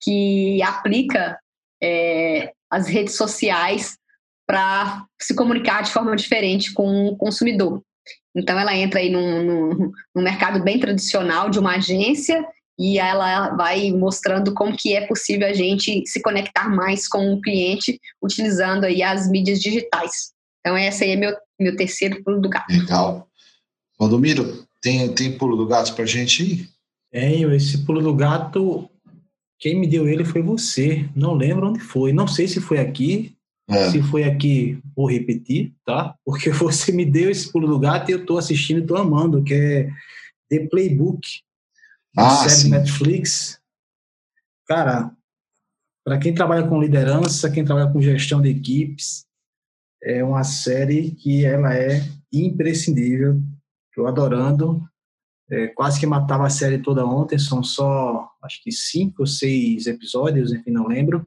Speaker 3: que aplica é, as redes sociais para se comunicar de forma diferente com o consumidor. Então ela entra aí num, num, num, mercado bem tradicional de uma agência e ela vai mostrando como que é possível a gente se conectar mais com o cliente utilizando aí as mídias digitais. Então, esse aí é meu, meu terceiro pulo do gato.
Speaker 1: Legal. Valdomiro, tem, tem pulo do gato pra gente aí?
Speaker 2: Tenho. Esse pulo do gato, quem me deu ele foi você. Não lembro onde foi. Não sei se foi aqui. É. Se foi aqui, vou repetir, tá? Porque <laughs> você me deu esse pulo do gato e eu tô assistindo e tô amando, que é The Playbook. Ah, série sim. Netflix. Cara, para quem trabalha com liderança, quem trabalha com gestão de equipes, é uma série que ela é imprescindível. Estou adorando. É, quase que matava a série toda ontem. São só, acho que cinco ou seis episódios, enfim, não lembro.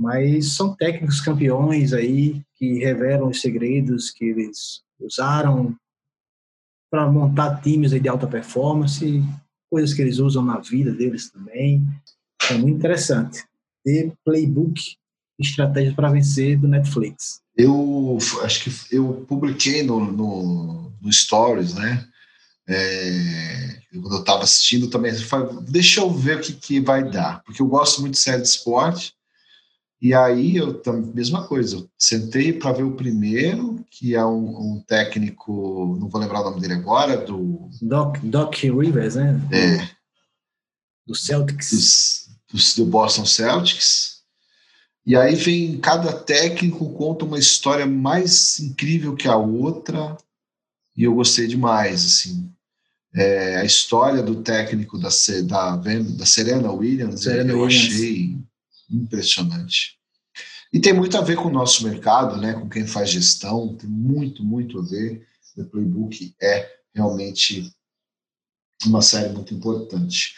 Speaker 2: Mas são técnicos campeões aí que revelam os segredos que eles usaram para montar times de alta performance, coisas que eles usam na vida deles também. É muito interessante. The Playbook Estratégias para Vencer do Netflix.
Speaker 1: Eu acho que eu publiquei no, no, no Stories, né? É, quando eu estava assistindo também, falei, deixa eu ver o que, que vai dar, porque eu gosto muito de série de esporte. E aí eu mesma coisa, eu sentei para ver o primeiro, que é um, um, técnico, não vou lembrar o nome dele agora, do
Speaker 2: Doc, Doc Rivers, né?
Speaker 1: É.
Speaker 2: Do Celtics.
Speaker 1: Do, do, Boston Celtics. E aí vem cada técnico conta uma história mais incrível que a outra, e eu gostei demais, assim. É, a história do técnico da, da, da Serena Williams, Serena eu Williams. achei impressionante. E tem muito a ver com o nosso mercado, né, com quem faz gestão, tem muito, muito a ver. O Playbook é realmente uma série muito importante.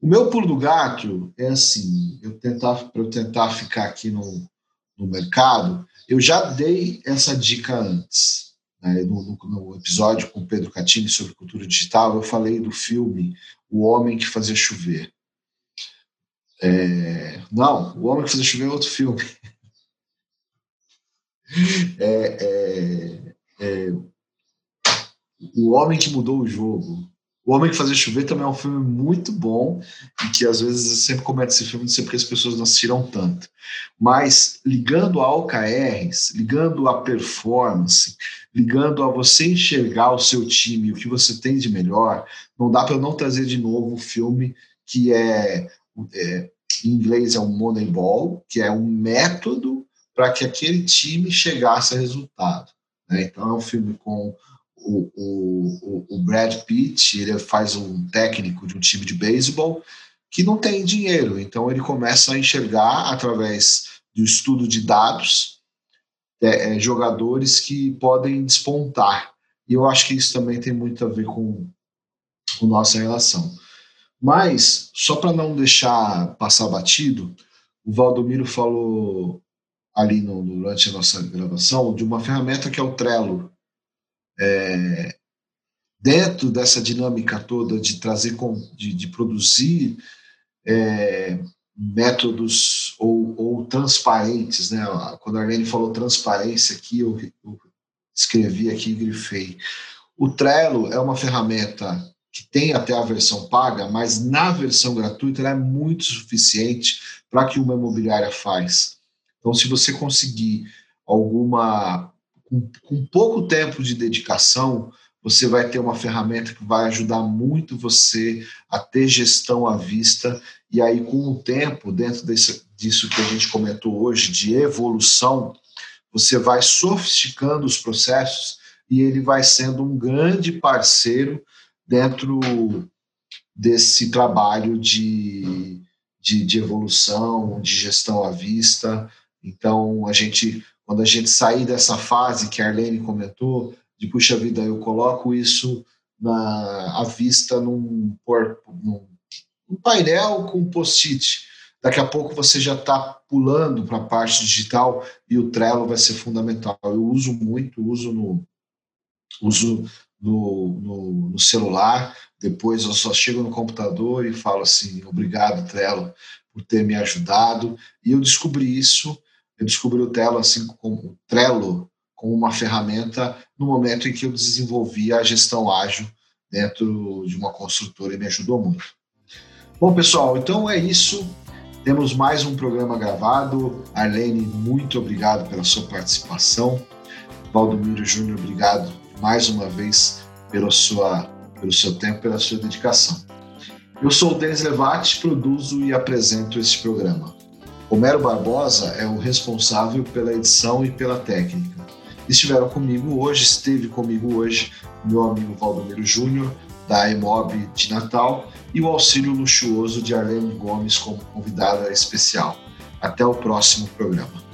Speaker 1: O meu pulo do gato é assim, eu tentar para eu tentar ficar aqui no, no mercado, eu já dei essa dica antes. Né? No, no, no, episódio com o Pedro Catini sobre cultura digital, eu falei do filme O Homem que Fazia Chover. É, não, O Homem que Fazia Chover é outro filme. <laughs> É, é, é, o Homem que Mudou o Jogo O Homem que Fazia Chover também é um filme muito bom e que às vezes eu sempre comento esse filme, não sei porque as pessoas não assistiram tanto. Mas ligando a OKRs, ligando a performance, ligando a você enxergar o seu time, o que você tem de melhor, não dá para eu não trazer de novo o filme que é, é em inglês é um Moneyball, que é um método para que aquele time chegasse a resultado. Né? Então é um filme com o, o, o Brad Pitt, ele faz um técnico de um time de beisebol que não tem dinheiro, então ele começa a enxergar através do estudo de dados é, é, jogadores que podem despontar. E eu acho que isso também tem muito a ver com, com nossa relação. Mas, só para não deixar passar batido, o Valdomiro falou ali no, durante a nossa gravação de uma ferramenta que é o Trello. É, dentro dessa dinâmica toda de trazer, de, de produzir é, métodos ou, ou, transparentes, né? Quando a Arlene falou transparência aqui, eu, eu escrevi aqui e grifei. O Trello é uma ferramenta que tem até a versão paga, mas na versão gratuita ela é muito suficiente para que uma imobiliária faz. Então, se você conseguir alguma com, com pouco tempo de dedicação, você vai ter uma ferramenta que vai ajudar muito você a ter gestão à vista e aí com o tempo, dentro desse, disso que a gente comentou hoje de evolução, você vai sofisticando os processos e ele vai sendo um grande parceiro dentro desse trabalho de, de, de, evolução, de gestão à vista. Então, a gente, quando a gente sair dessa fase que a Arlene comentou, de puxa vida, eu coloco isso na, à vista num, num, num painel com post-it. Daqui a pouco você já está pulando para a parte digital e o Trello vai ser fundamental. Eu uso muito, uso no uso no, no, no, celular, depois eu só chego no computador e falo assim, obrigado, Trello, por ter me ajudado. E eu descobri isso, eu descobri o Trello assim como Trello como uma ferramenta no momento em que eu desenvolvi a gestão ágil dentro de uma construtora e me ajudou muito. Bom, pessoal, então é isso. Temos mais um programa gravado. Arlene, muito obrigado pela sua participação. Valdomiro Júnior, obrigado mais uma vez pela sua, pelo seu tempo, pela sua dedicação. Eu sou o Denis Levati, produzo e apresento este programa. Homero Barbosa é o responsável pela edição e pela técnica. Estiveram comigo hoje, esteve comigo hoje, meu amigo Valdomiro Júnior, da EMOB de Natal, e o auxílio luxuoso de Arlene Gomes como convidada especial. Até o próximo programa.